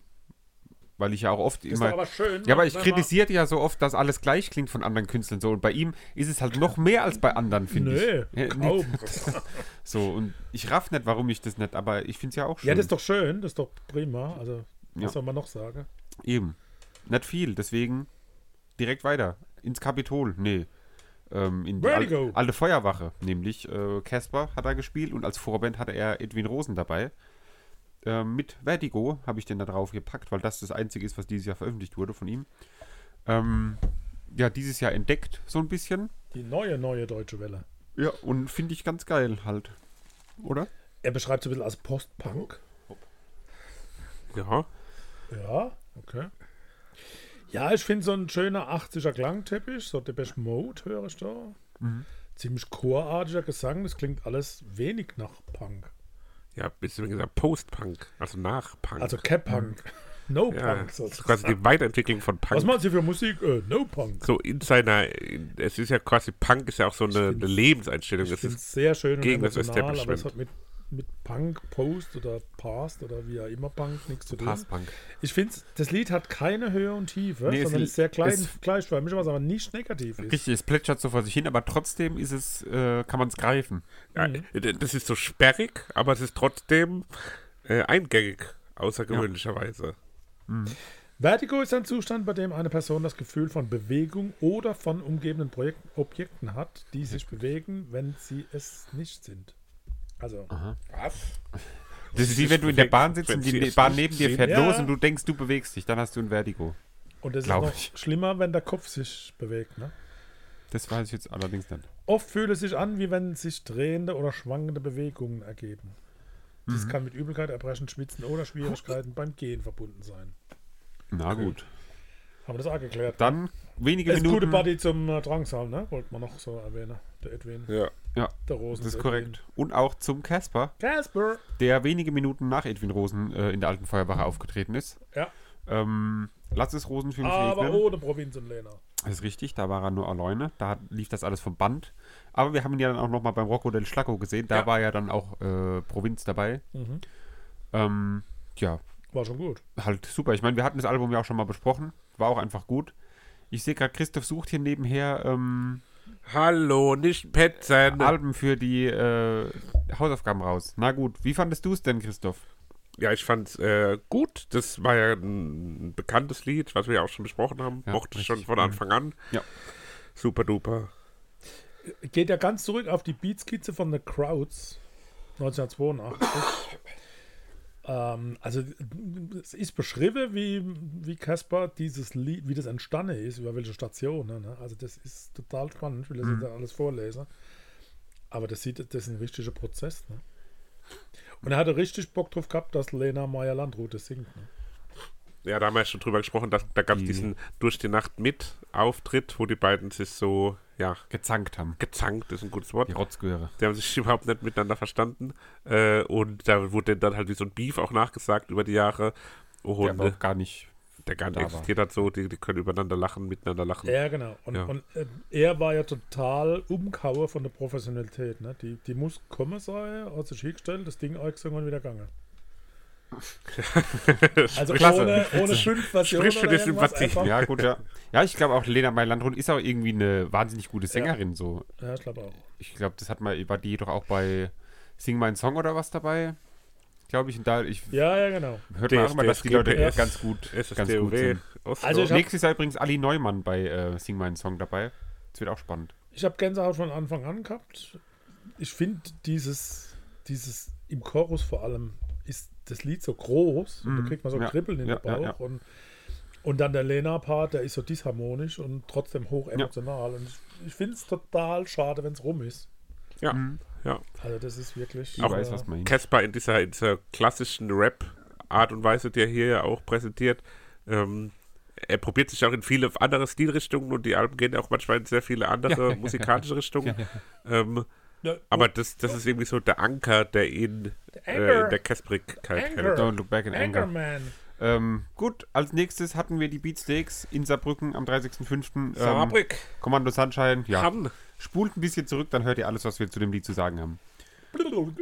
Weil ich ja auch oft Ist immer. aber schön. ja, aber ich wenn man- kritisiere ja so oft, dass alles gleich klingt von anderen Künstlern so. Und bei ihm ist es halt noch mehr als bei anderen, finde Nö, ich. Ja, kaum. So, und ich raff nicht, warum ich das nicht, aber ich finde es ja auch schön. Ja, das ist doch schön. Das ist doch prima. Also, was Ja. soll man noch sagen? Eben. Nicht viel, deswegen direkt weiter. Ins Kapitol. Nee. Ähm, in die Vertigo. al alte Feuerwache. Nämlich äh, Casper hat er gespielt und als Vorband hatte er Edwin Rosen dabei. Ähm, mit Vertigo habe ich den da drauf gepackt, weil das das einzige ist, was dieses Jahr veröffentlicht wurde von ihm. Ähm, ja, dieses Jahr entdeckt, so ein bisschen. Die neue, neue deutsche Welle. Ja, und finde ich ganz geil halt. Oder? Er beschreibt es ein bisschen als Post-Punk. Ja. Ja, okay. Ja, ich finde so ein schöner 80er Klangteppich, so Depeche Mode höre ich da. Mhm. Ziemlich chorartiger Gesang, das klingt alles wenig nach Punk. Ja, bisschen gesagt Post-Punk, also nach Punk. Also Cap-Punk. No ja, Punk das ist quasi sozusagen. die Weiterentwicklung von Punk. Was machen Sie für Musik? Äh, no Punk. so in seiner, in, es ist ja quasi, Punk ist ja auch so eine, eine Lebenseinstellung. Ich Das ist sehr schön und gegen das aber es hat mit, mit Punk, Post oder Past oder wie auch immer Punk nichts zu tun. Passpunk. Ich finde, das Lied hat keine Höhe und Tiefe, Nee, es sondern li- ist sehr klein, es- gleichförmig, was aber nicht negativ ist. Richtig, es plätschert so vor sich hin, aber trotzdem ist es, äh, kann man es greifen. Ja, das ist so sperrig, aber es ist trotzdem äh, eingängig, außergewöhnlicherweise. Vertigo ist ein Zustand, bei dem eine Person das Gefühl von Bewegung oder von umgebenden Projek Objekten hat, die sich bewegen, wenn sie es nicht sind. Also, Was? Das ist wie wenn du in der Bahn sitzt und die Bahn neben dir fährt Ja. los und du denkst, du bewegst dich, dann hast du ein Vertigo. und es ist noch ich. schlimmer, wenn der Kopf sich bewegt. Ne? Das weiß ich jetzt allerdings nicht. Oft fühlt es sich an, wie wenn sich drehende oder schwankende Bewegungen ergeben. Dies Mhm. kann mit Übelkeit, Erbrechen, Schwitzen oder Schwierigkeiten beim Gehen verbunden sein. Na gut. Haben wir das auch geklärt? Dann wenige Das ist gute Minuten. Buddy zum äh, Drangsal, ne? Wollte man noch so erwähnen. Der Edwin. Ja. Ja, Der Rosen. das ist der korrekt. Und auch zum Casper, Edwin. Casper. der wenige Minuten nach Edwin Rosen äh, in der alten Feuerwache aufgetreten ist. Ja. Ähm, Lass es Rosen für mich Aber regnen. ohne Provinz und Lena. Das ist richtig, da war er nur alleine. Da hat- lief das alles vom Band. Aber wir haben ihn ja dann auch nochmal beim Rocco del Schlacco gesehen. Da Ja. war ja dann auch äh, Provinz dabei. Mhm. Ähm, ja, War schon gut. halt super. Ich meine, wir hatten das Album ja auch schon mal besprochen. War auch einfach gut. Ich sehe gerade, Christoph sucht hier nebenher ähm, Hallo, nicht petzen. Alben für die äh, Hausaufgaben raus. Na gut, wie fandest du es denn, Christoph? Ja, ich fand's äh, gut. Das war ja ein bekanntes Lied, was wir ja auch schon besprochen haben. Ja, Mochte ich schon von Anfang an. Ja. Super duper. Geht ja ganz zurück auf die Beatskizze von The Crowds 1982. ähm, also es ist beschrieben, wie, wie Caspar dieses Lied, wie das entstanden ist, über welche Stationen. Ne? Also das ist total spannend. Ich will das Mhm. jetzt alles vorlesen. Aber das sieht, das ist ein richtiger Prozess. Ne? Und er hatte richtig Bock drauf gehabt, dass Lena Meyer-Landrut das singt. Ne? Ja, da haben wir ja schon drüber gesprochen, dass, da gab es Die- diesen Durch die Nacht mit Auftritt, wo die beiden sich so ja, gezankt haben. gezankt ist ein gutes Wort. Die Rotzgöre. Die haben sich überhaupt nicht miteinander verstanden. Äh, und da wurde dann halt wie so ein Beef auch nachgesagt über die Jahre. Der Und aber auch gar nicht. der gar nicht existiert hat so, die, die können übereinander lachen, miteinander lachen. Ja, genau. Und, Ja. und äh, er war ja total umgehauen von der Professionalität. Ne? Die, die muss kommen sein, hat sich hingestellt, das Ding eingesungen und wieder gegangen. Also Klasse. ohne, ohne fünf Versionen Spricht für oder die Sympathie. Ja, gut, ja. Ja, ich glaube auch, Lena Meyer-Landrut ist auch irgendwie eine wahnsinnig gute Sängerin. So. Ja, ich glaube auch. Ich glaube, das hat mal, war die doch auch bei Sing Mein Song oder was dabei. Glaube ich. Und da ich, Ja, ja, genau. hört man auch immer, dass die Leute ganz gut, ganz gut sind. Also Nächstes Jahr übrigens Ali Neumann bei äh, Sing Mein Song dabei. Das wird auch spannend. Ich habe Gänsehaut von Anfang an gehabt. Ich finde dieses, dieses im Chorus vor allem ist das Lied so groß und da kriegt man so Mhm. Ja, Kribbeln in ja, den Bauch ja, ja. Und, und dann der Lena-Part, der ist so disharmonisch und trotzdem hoch emotional. Und ich, ich finde es total schade, wenn es rum ist. ja, Mhm. ja. Also das ist wirklich. Ich weiß, äh, was man Casper in dieser, in dieser klassischen Rap-Art und Weise, die er hier ja auch präsentiert. Ähm, er probiert sich auch in viele andere Stilrichtungen und die Alben gehen auch manchmal in sehr viele andere musikalische Richtungen. Ähm, Ja, aber das, das ist irgendwie so der Anker, der ihn äh, Anchor. in der Casprigkeit Anchor. hält. Don't look back in anger. Anchorman. Ähm, gut, als nächstes hatten wir die Beatsteaks in Saarbrücken am 30.05. Ähm, Saarbrück. Kommando Sunshine. Ja. Kann. Spult ein bisschen zurück, dann hört ihr alles, was wir zu dem Lied zu sagen haben.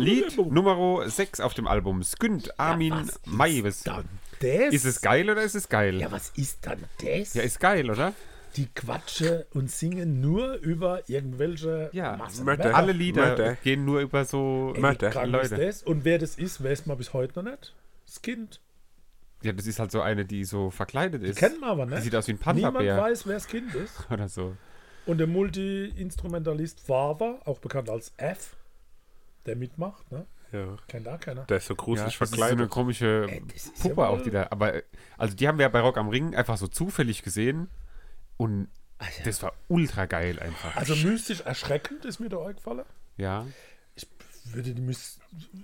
Lied Nummer 6 auf dem Album. Skünd Armin Maives. Dann das? Ist es geil oder ist es geil? Ja, was ist dann das? Ja, ist geil, oder? Die quatschen und singen nur über irgendwelche Ja, Massen. Alle Lieder Mörder. gehen nur über so Ey, krank Leute. das? Und wer das ist, weiß man bis heute noch nicht. Das Kind. Ja, das ist halt so eine, die so verkleidet ist. Kennen wir aber nicht. Die sieht aus wie ein Niemand Panda-Bär. weiß, wer das Kind ist. Oder so. Und der Multi-Instrumentalist Fava, auch bekannt als F, der mitmacht, ne? Ja. Kennt da keiner. Der ist so Ja, gruselig das ist so eine verkleidet. komische Ey, Puppe ja auch, die da. Aber, also die haben wir ja bei Rock am Ring einfach so zufällig gesehen. Und das war ultra geil einfach. Also mystisch erschreckend ist mir da eingefallen. Ja. Ich würde die Mus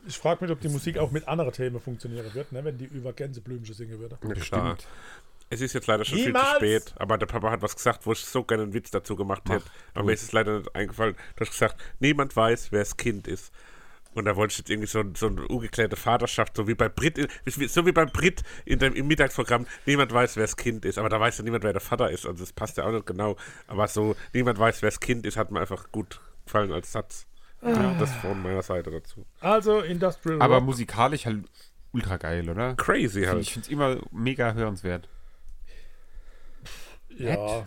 ich frage mich, ob die Musik auch mit anderen Themen funktionieren wird, ne? wenn die über Gänseblümchen singen würde. Ja, klar. Bestimmt. Es ist jetzt leider schon viel zu Niemals! spät, aber der Papa hat was gesagt, wo ich so gerne einen Witz dazu gemacht hätte. Aber mir ist es leider nicht eingefallen. Du hast gesagt, niemand weiß, wer das Kind ist. Und da wollte ich jetzt irgendwie so, so eine ungeklärte Vaterschaft, so wie bei Brit, so wie beim Brit in dem, im Mittagsprogramm, niemand weiß, wer das Kind ist. Aber da weiß ja niemand, wer der Vater ist. Also das passt ja auch nicht genau. Aber so, niemand weiß, wer das Kind ist, hat mir einfach gut gefallen als Satz. Ja, das von meiner Seite dazu. Also Industrial Aber Rock. musikalisch halt ultra geil, oder? Crazy halt. Ich finde es immer mega hörenswert. Ja.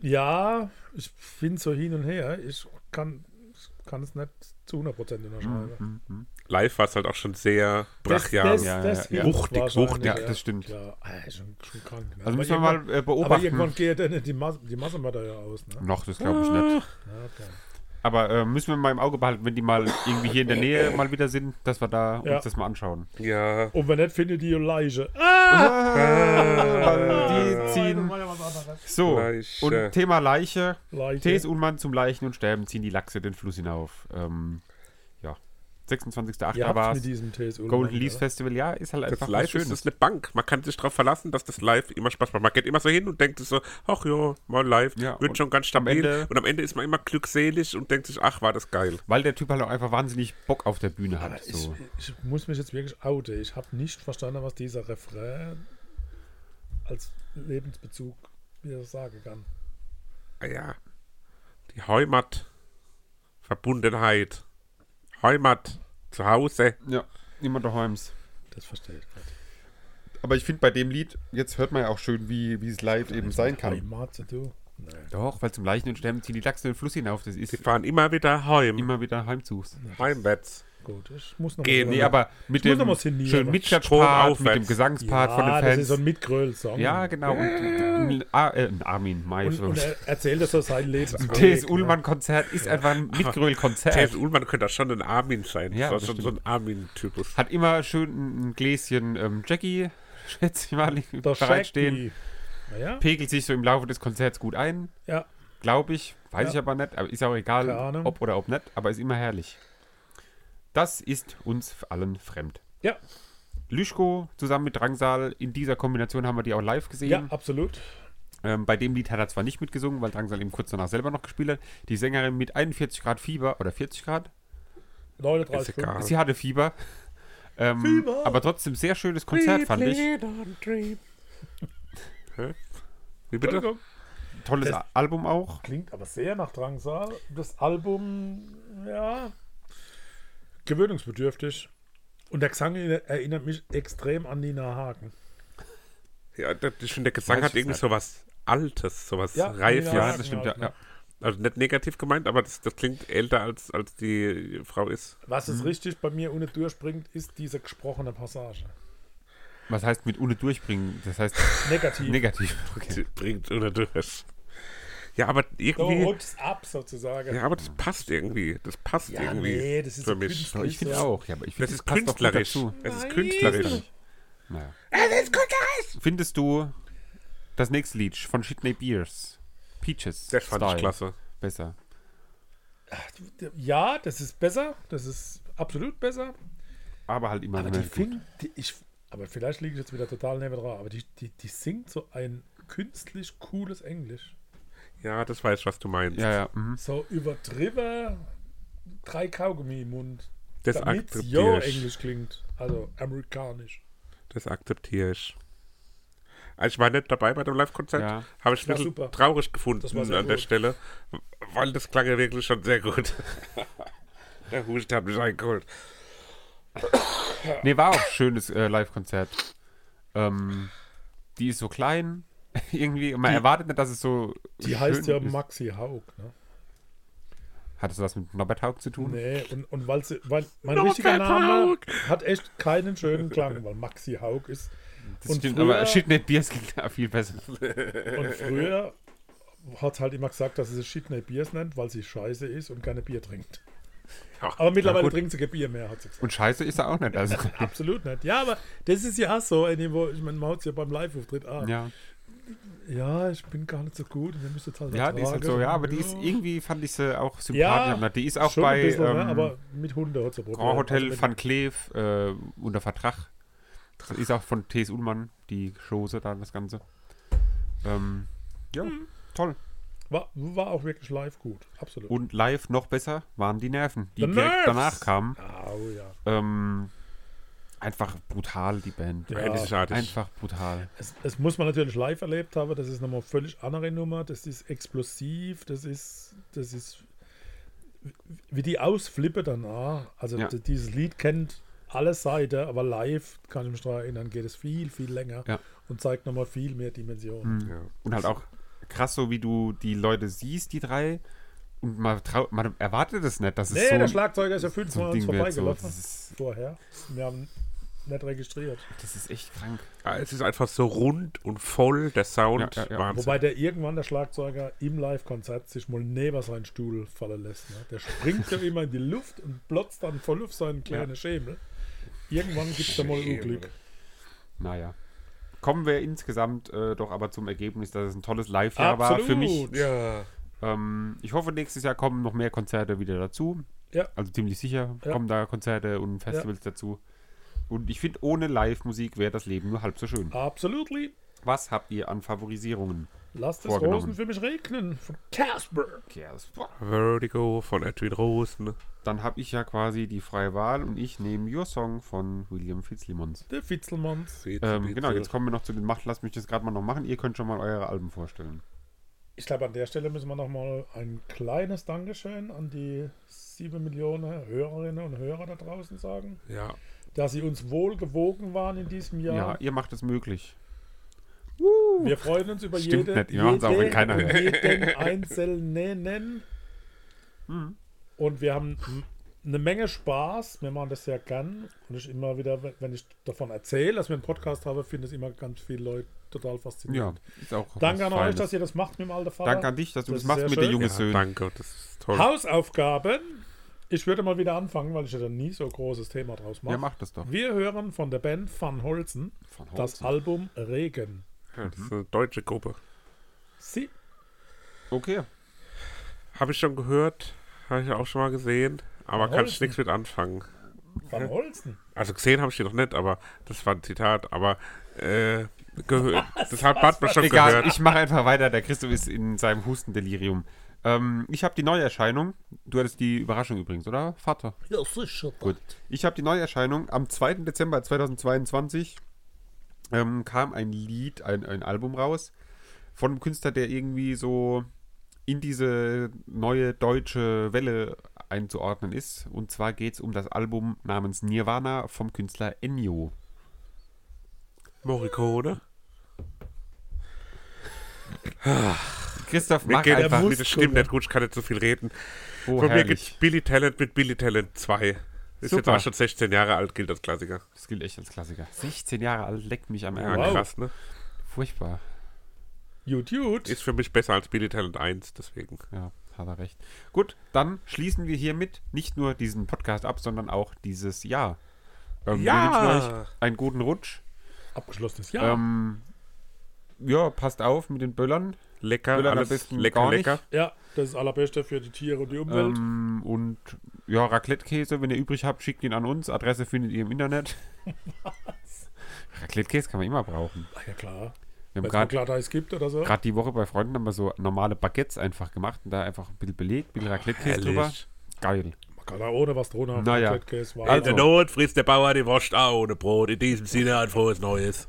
Ja, ich bin so hin und her. Ich kann, ich kann es nicht zu 100% unterschreiben. Live war es halt auch schon sehr Das, brachial. das, Ja, das ja, ja. Wuchtig, wuchtig. Ja, das stimmt. Ja, ah, schon, schon krank. Ne? Also Aber müssen wir mal äh, Aber beobachten. irgendwann geht dann die, Mas die Massenmörder ja aus. Ne? Noch, das glaube ich nicht. Ja, okay. Aber äh, müssen wir mal im Auge behalten, wenn die mal irgendwie hier in der Nähe mal wieder sind, dass wir da Ja. uns das mal anschauen. Ja, Und wenn nicht, findet die Leiche. Ah! Weil die ziehen. So, Leiche. und Thema Leiche. Leiche. T.S. Ullmann zum Leichen und Sterben ziehen die Lachse den Fluss hinauf. Ähm, 26.08. Ihr war mit diesem TSU. Golden Leaves Festival, ja, ist halt Das einfach was Live ist Schönes. das eine Bank. Man kann sich darauf verlassen, dass das Live immer Spaß macht. Man geht immer so hin und denkt sich so, ach ja, mal live, Ja, wird schon ganz am stabil. Ende- und am Ende ist man immer glückselig und denkt sich, ach, war das geil. Weil der Typ halt auch einfach wahnsinnig Bock auf der Bühne hat. Ich, So. ich muss mich jetzt wirklich outen. Ich habe nicht verstanden, was dieser Refrain als Lebensbezug wieder sagen kann. Ah ja, die Heimat, Verbundenheit, Heimat, zu Hause. Ja, immer daheim's. Das verstehe ich nicht. Aber ich finde bei dem Lied, jetzt hört man ja auch schön, wie, wie es live eben sein kann. Heimat zu tun? Nee. Doch, weil zum Leichen und Sterben ziehen die Lachse den Fluss hinauf. Das Die ist fahren immer wieder heim, immer wieder heimzugs. heimwärts. Gut, ich muss noch Gehen, mal Nee, aber mit Ich muss dem schönen Strom Mitschatspart, mit dem Gesangspart ja, von den das ist Fans. so ein Mitgröll-Song. ja, genau. Und, ah, äh, ein Armin May. Und, und er erzählt das so sein Leben. Das Ullmann-Konzert ist einfach ein Mitgröll-Konzert. T.S. Ullmann könnte auch schon ein Armin sein. Ja, das das ist schon so ein. Armin-Typus. Hat immer schön ein Gläschen ähm, Jackie, schätze ich mal, Der bereitstehen. Naja, Pegelt sich so im Laufe des Konzerts gut ein, ja. glaube ich. Weiß Ja. ich aber nicht. Aber ist auch egal, ob oder ob nicht. Aber ist immer herrlich. Das ist uns allen fremd. Ja, Lüschko zusammen mit Drangsal, in dieser Kombination haben wir die auch live gesehen. ja, absolut. Ähm, bei dem Lied hat er zwar nicht mitgesungen, weil Drangsal eben kurz danach selber noch gespielt hat. Die Sängerin mit 41 Grad Fieber oder 40 Grad, 39 Ist egal. sie hatte Fieber. Ähm, Fieber. aber trotzdem sehr schönes Konzert, fand ich. Wie bitte? Tolles Das- Album auch. Klingt aber sehr nach Drangsal. Das Album, ja, gewöhnungsbedürftig. Und der Gesang erinnert mich extrem an Nina Hagen. Ja, das, ich finde, der Gesang hat irgendwie nicht. sowas Altes, sowas Ja, Reifes. ja, das stimmt, halt, ja. ne? Also nicht negativ gemeint, aber das, das klingt älter, als, als die Frau ist. Was es richtig bei mir ohne durchbringt, ist diese gesprochene Passage. Was heißt mit ohne durchbringen? Das heißt Negativ. negativ. Sie bringt oder durch. Ja, aber Du irgendwie. rutschst ab sozusagen. Ja, aber das passt irgendwie. Das passt Ja, irgendwie. nee, das ist für so mich. künstlich. Ich finde so. auch. Ja, aber ich Das finde, ist passt doch gut künstlerisch. dazu. Es ist künstlerisch. Naja. Findest du das nächste Lied von Shitney Beers? Peaches. Das fand Style, ich klasse. Besser. Ja, das ist besser. Das ist absolut besser. Aber halt immer Aber noch die fing, die, ich, aber vielleicht liege ich jetzt wieder total neben dran, aber die, die, die singt so ein künstlich cooles Englisch. Ja, das weiß ich, was du meinst. Ja, ja. Mhm. So übertrieben, drei Kaugummi im Mund. Das damit akzeptiere jo ich. Englisch klingt. Also amerikanisch. Das akzeptiere ich. Also ich war nicht dabei bei dem Live-Konzert. Ja. Habe ich ein bisschen super. traurig gefunden an der gut. Stelle, weil das klang ja wirklich schon sehr gut. der Hust hat mich eingeholt. Nee, war auch ein schönes äh, Live-Konzert. Ähm, die ist so klein. Irgendwie. Man Die- erwartet nicht, dass es so. Die heißt ja ist. Maxi Haug. Ne? Hat es was mit Norbert Haug zu tun? Nee, und, und weil, sie, weil mein Norbert richtiger Name Haug. hat echt keinen schönen Klang, weil Maxi Haug ist. Das und stimmt, früher- aber Shitney Beers klingt ja viel besser. Und früher hat halt immer gesagt, dass sie es Shitney Beers nennt, weil sie scheiße ist und keine Bier trinkt. Ja, Aber mittlerweile trinkt sie kein Bier mehr, hat sie gesagt. Und scheiße ist er auch nicht. Also, Absolut nicht. Ja, aber das ist ja auch so, wo ich meine, man hat ja beim Live-Auftritt ah, ja. Ja. ich bin gar nicht so gut und ihr müsst jetzt halt ja, die ist halt so, ja, aber die ist Ja. irgendwie, fand ich sie auch Ja, sympathisch. die ist auch Schon bei bisschen, ne? ähm, aber mit Hunde hat Probleme. Grand Hotel Also Van Cleef äh, unter Vertrag. Das ist auch von T.S. Ullmann, die Chose da, das Ganze. Ähm, ja, Hm. toll. war, war auch wirklich live gut. Absolut. Und live noch besser waren die Nerven, die The direkt Nerves! danach kamen. oh ja. Ähm, einfach brutal, die Band. Ja. Einzigartig. Einfach brutal. Es, es muss man natürlich live erlebt haben. Das ist nochmal völlig andere Nummer. Das ist explosiv. Das ist, das ist wie die ausflippe danach. Also Ja. dieses Lied kennt alle Seiten, aber live, kann ich mich daran erinnern, geht es viel, viel länger Ja. und zeigt nochmal viel mehr Dimensionen. Ja. Und halt auch krass, so wie du die Leute siehst, die drei. Und man, trau man erwartet es nicht, dass es Nee, so, der Schlagzeuger ist ja fünfmal so. So. vorbeigelaufen. Ist, Vorher. Wir haben nicht registriert. das ist echt krank. Ja, es ist einfach so rund und voll, der Sound. Ja, ja, ja. Wahnsinn. Wobei der irgendwann, der Schlagzeuger, im Live-Konzert sich mal neben seinen Stuhl fallen lässt. Ne? Der springt ja immer in die Luft und plotzt dann voll auf seinen kleinen Schemel. Irgendwann gibt es da mal Unglück. Naja. Kommen wir insgesamt äh, doch aber zum Ergebnis, dass es ein tolles Live-Jahr war für mich. ja. Ähm, ich hoffe, nächstes Jahr kommen noch mehr Konzerte wieder dazu. Ja. Also ziemlich sicher Ja. kommen da Konzerte und Festivals dazu. Und ich finde, ohne Live-Musik wäre das Leben nur halb so schön. Absolutely. Was habt ihr an Favorisierungen? Lasst es. Rosen für mich regnen. Von Casper. Vertigo von Edwin Rosen. Dann habe ich ja quasi die freie Wahl und ich nehme Your Song von William Fitzlimons. Der Fitzelmanns. Ähm, genau, jetzt kommen wir noch zu den Macht. Lasst mich das gerade mal noch machen. Ihr könnt schon mal eure Alben vorstellen. Ich glaube, an der Stelle müssen wir nochmal ein kleines Dankeschön an die sieben Millionen Hörerinnen und Hörer da draußen sagen, Ja. Dass sie uns wohl gewogen waren in diesem Ja, Jahr. ihr macht es möglich. Wir freuen uns über Stimmt jede, nicht, wir machen's auch, wenn jede- keiner hört. jeden Einzelnen. Mhm. Und wir haben eine Menge Spaß. Wir machen das sehr gern. Und ich immer wieder, wenn ich davon erzähle, dass wir einen Podcast haben, finde ich immer ganz viele Leute total Ja, faszinierend. ist auch Danke an euch, Feines. dass ihr das macht mit dem alten Vater. Danke an dich, dass du Das das, machst mit der schön. junge ja, Söhne. danke, das ist toll. Hausaufgaben. Ich würde mal wieder anfangen, weil ich ja dann nie so großes Thema draus mache. Ja, mach das doch. Wir hören von der Band Van Holzen Van das Holzen. Album Regen. Ja, das ist eine deutsche Gruppe. Sie Okay. Habe ich schon gehört, habe ich auch schon mal gesehen, aber Van kann ich Holzen. nichts mit anfangen. Van Holzen. Also gesehen habe ich die noch nicht, aber das war ein Zitat. Aber Äh, gehört. Das hat man schon Egal, gehört. ich mache einfach weiter. Der Christoph ist in seinem Hustendelirium. Ähm, ich habe die Neuerscheinung. Du hattest die Überraschung übrigens, oder, Vater? Ja, sicher. Gut. Ich habe die Neuerscheinung. Am 2. Dezember 2022 ähm, kam ein Lied, ein, ein Album raus von einem Künstler, der irgendwie so in diese neue deutsche Welle einzuordnen ist. Und zwar geht es um das Album namens Nirvana vom Künstler Ennio. Morricone. Christoph, Mir mach geht einfach. mit der Stimme nicht gut, ich kann nicht so viel reden. Oh, Von mir herrlich. gibt Billy Talent mit Billy Talent 2. Ist jetzt Super. auch schon 16 Jahre alt, gilt als Klassiker. Das gilt echt als Klassiker. 16 Jahre alt, leckt mich am Ja, Ärmel. Wow. krass, ne? Furchtbar. Gut, gut. Ist für mich besser als Billy Talent 1, deswegen. Ja, hat er recht. Gut, dann schließen wir hiermit nicht nur diesen Podcast ab, sondern auch dieses Jahr. Ähm, Ja. Wir euch einen guten Rutsch. Abgeschlossenes Jahr. Ähm, ja, passt auf mit den Böllern. Lecker, er am alles besten lecker, gar nicht. lecker. ja, das ist das Allerbeste für die Tiere und die Umwelt. Ähm, und ja, Raclette-Käse, wenn ihr übrig habt, schickt ihn an uns. Adresse findet ihr im Internet. Raclette-Käse kann man immer brauchen. Ach ja, klar. Wir haben Wenn es gerade gibt oder so. Gerade die Woche bei Freunden haben wir so normale Baguettes einfach gemacht und da einfach ein bisschen belegt, ein bisschen Raclette-Käse drüber. Geil. Man kann da ohne was drunter haben. Naja. Also- In der Not frisst der Bauer die Wurst auch ohne Brot. In diesem Sinne ein frohes Neues.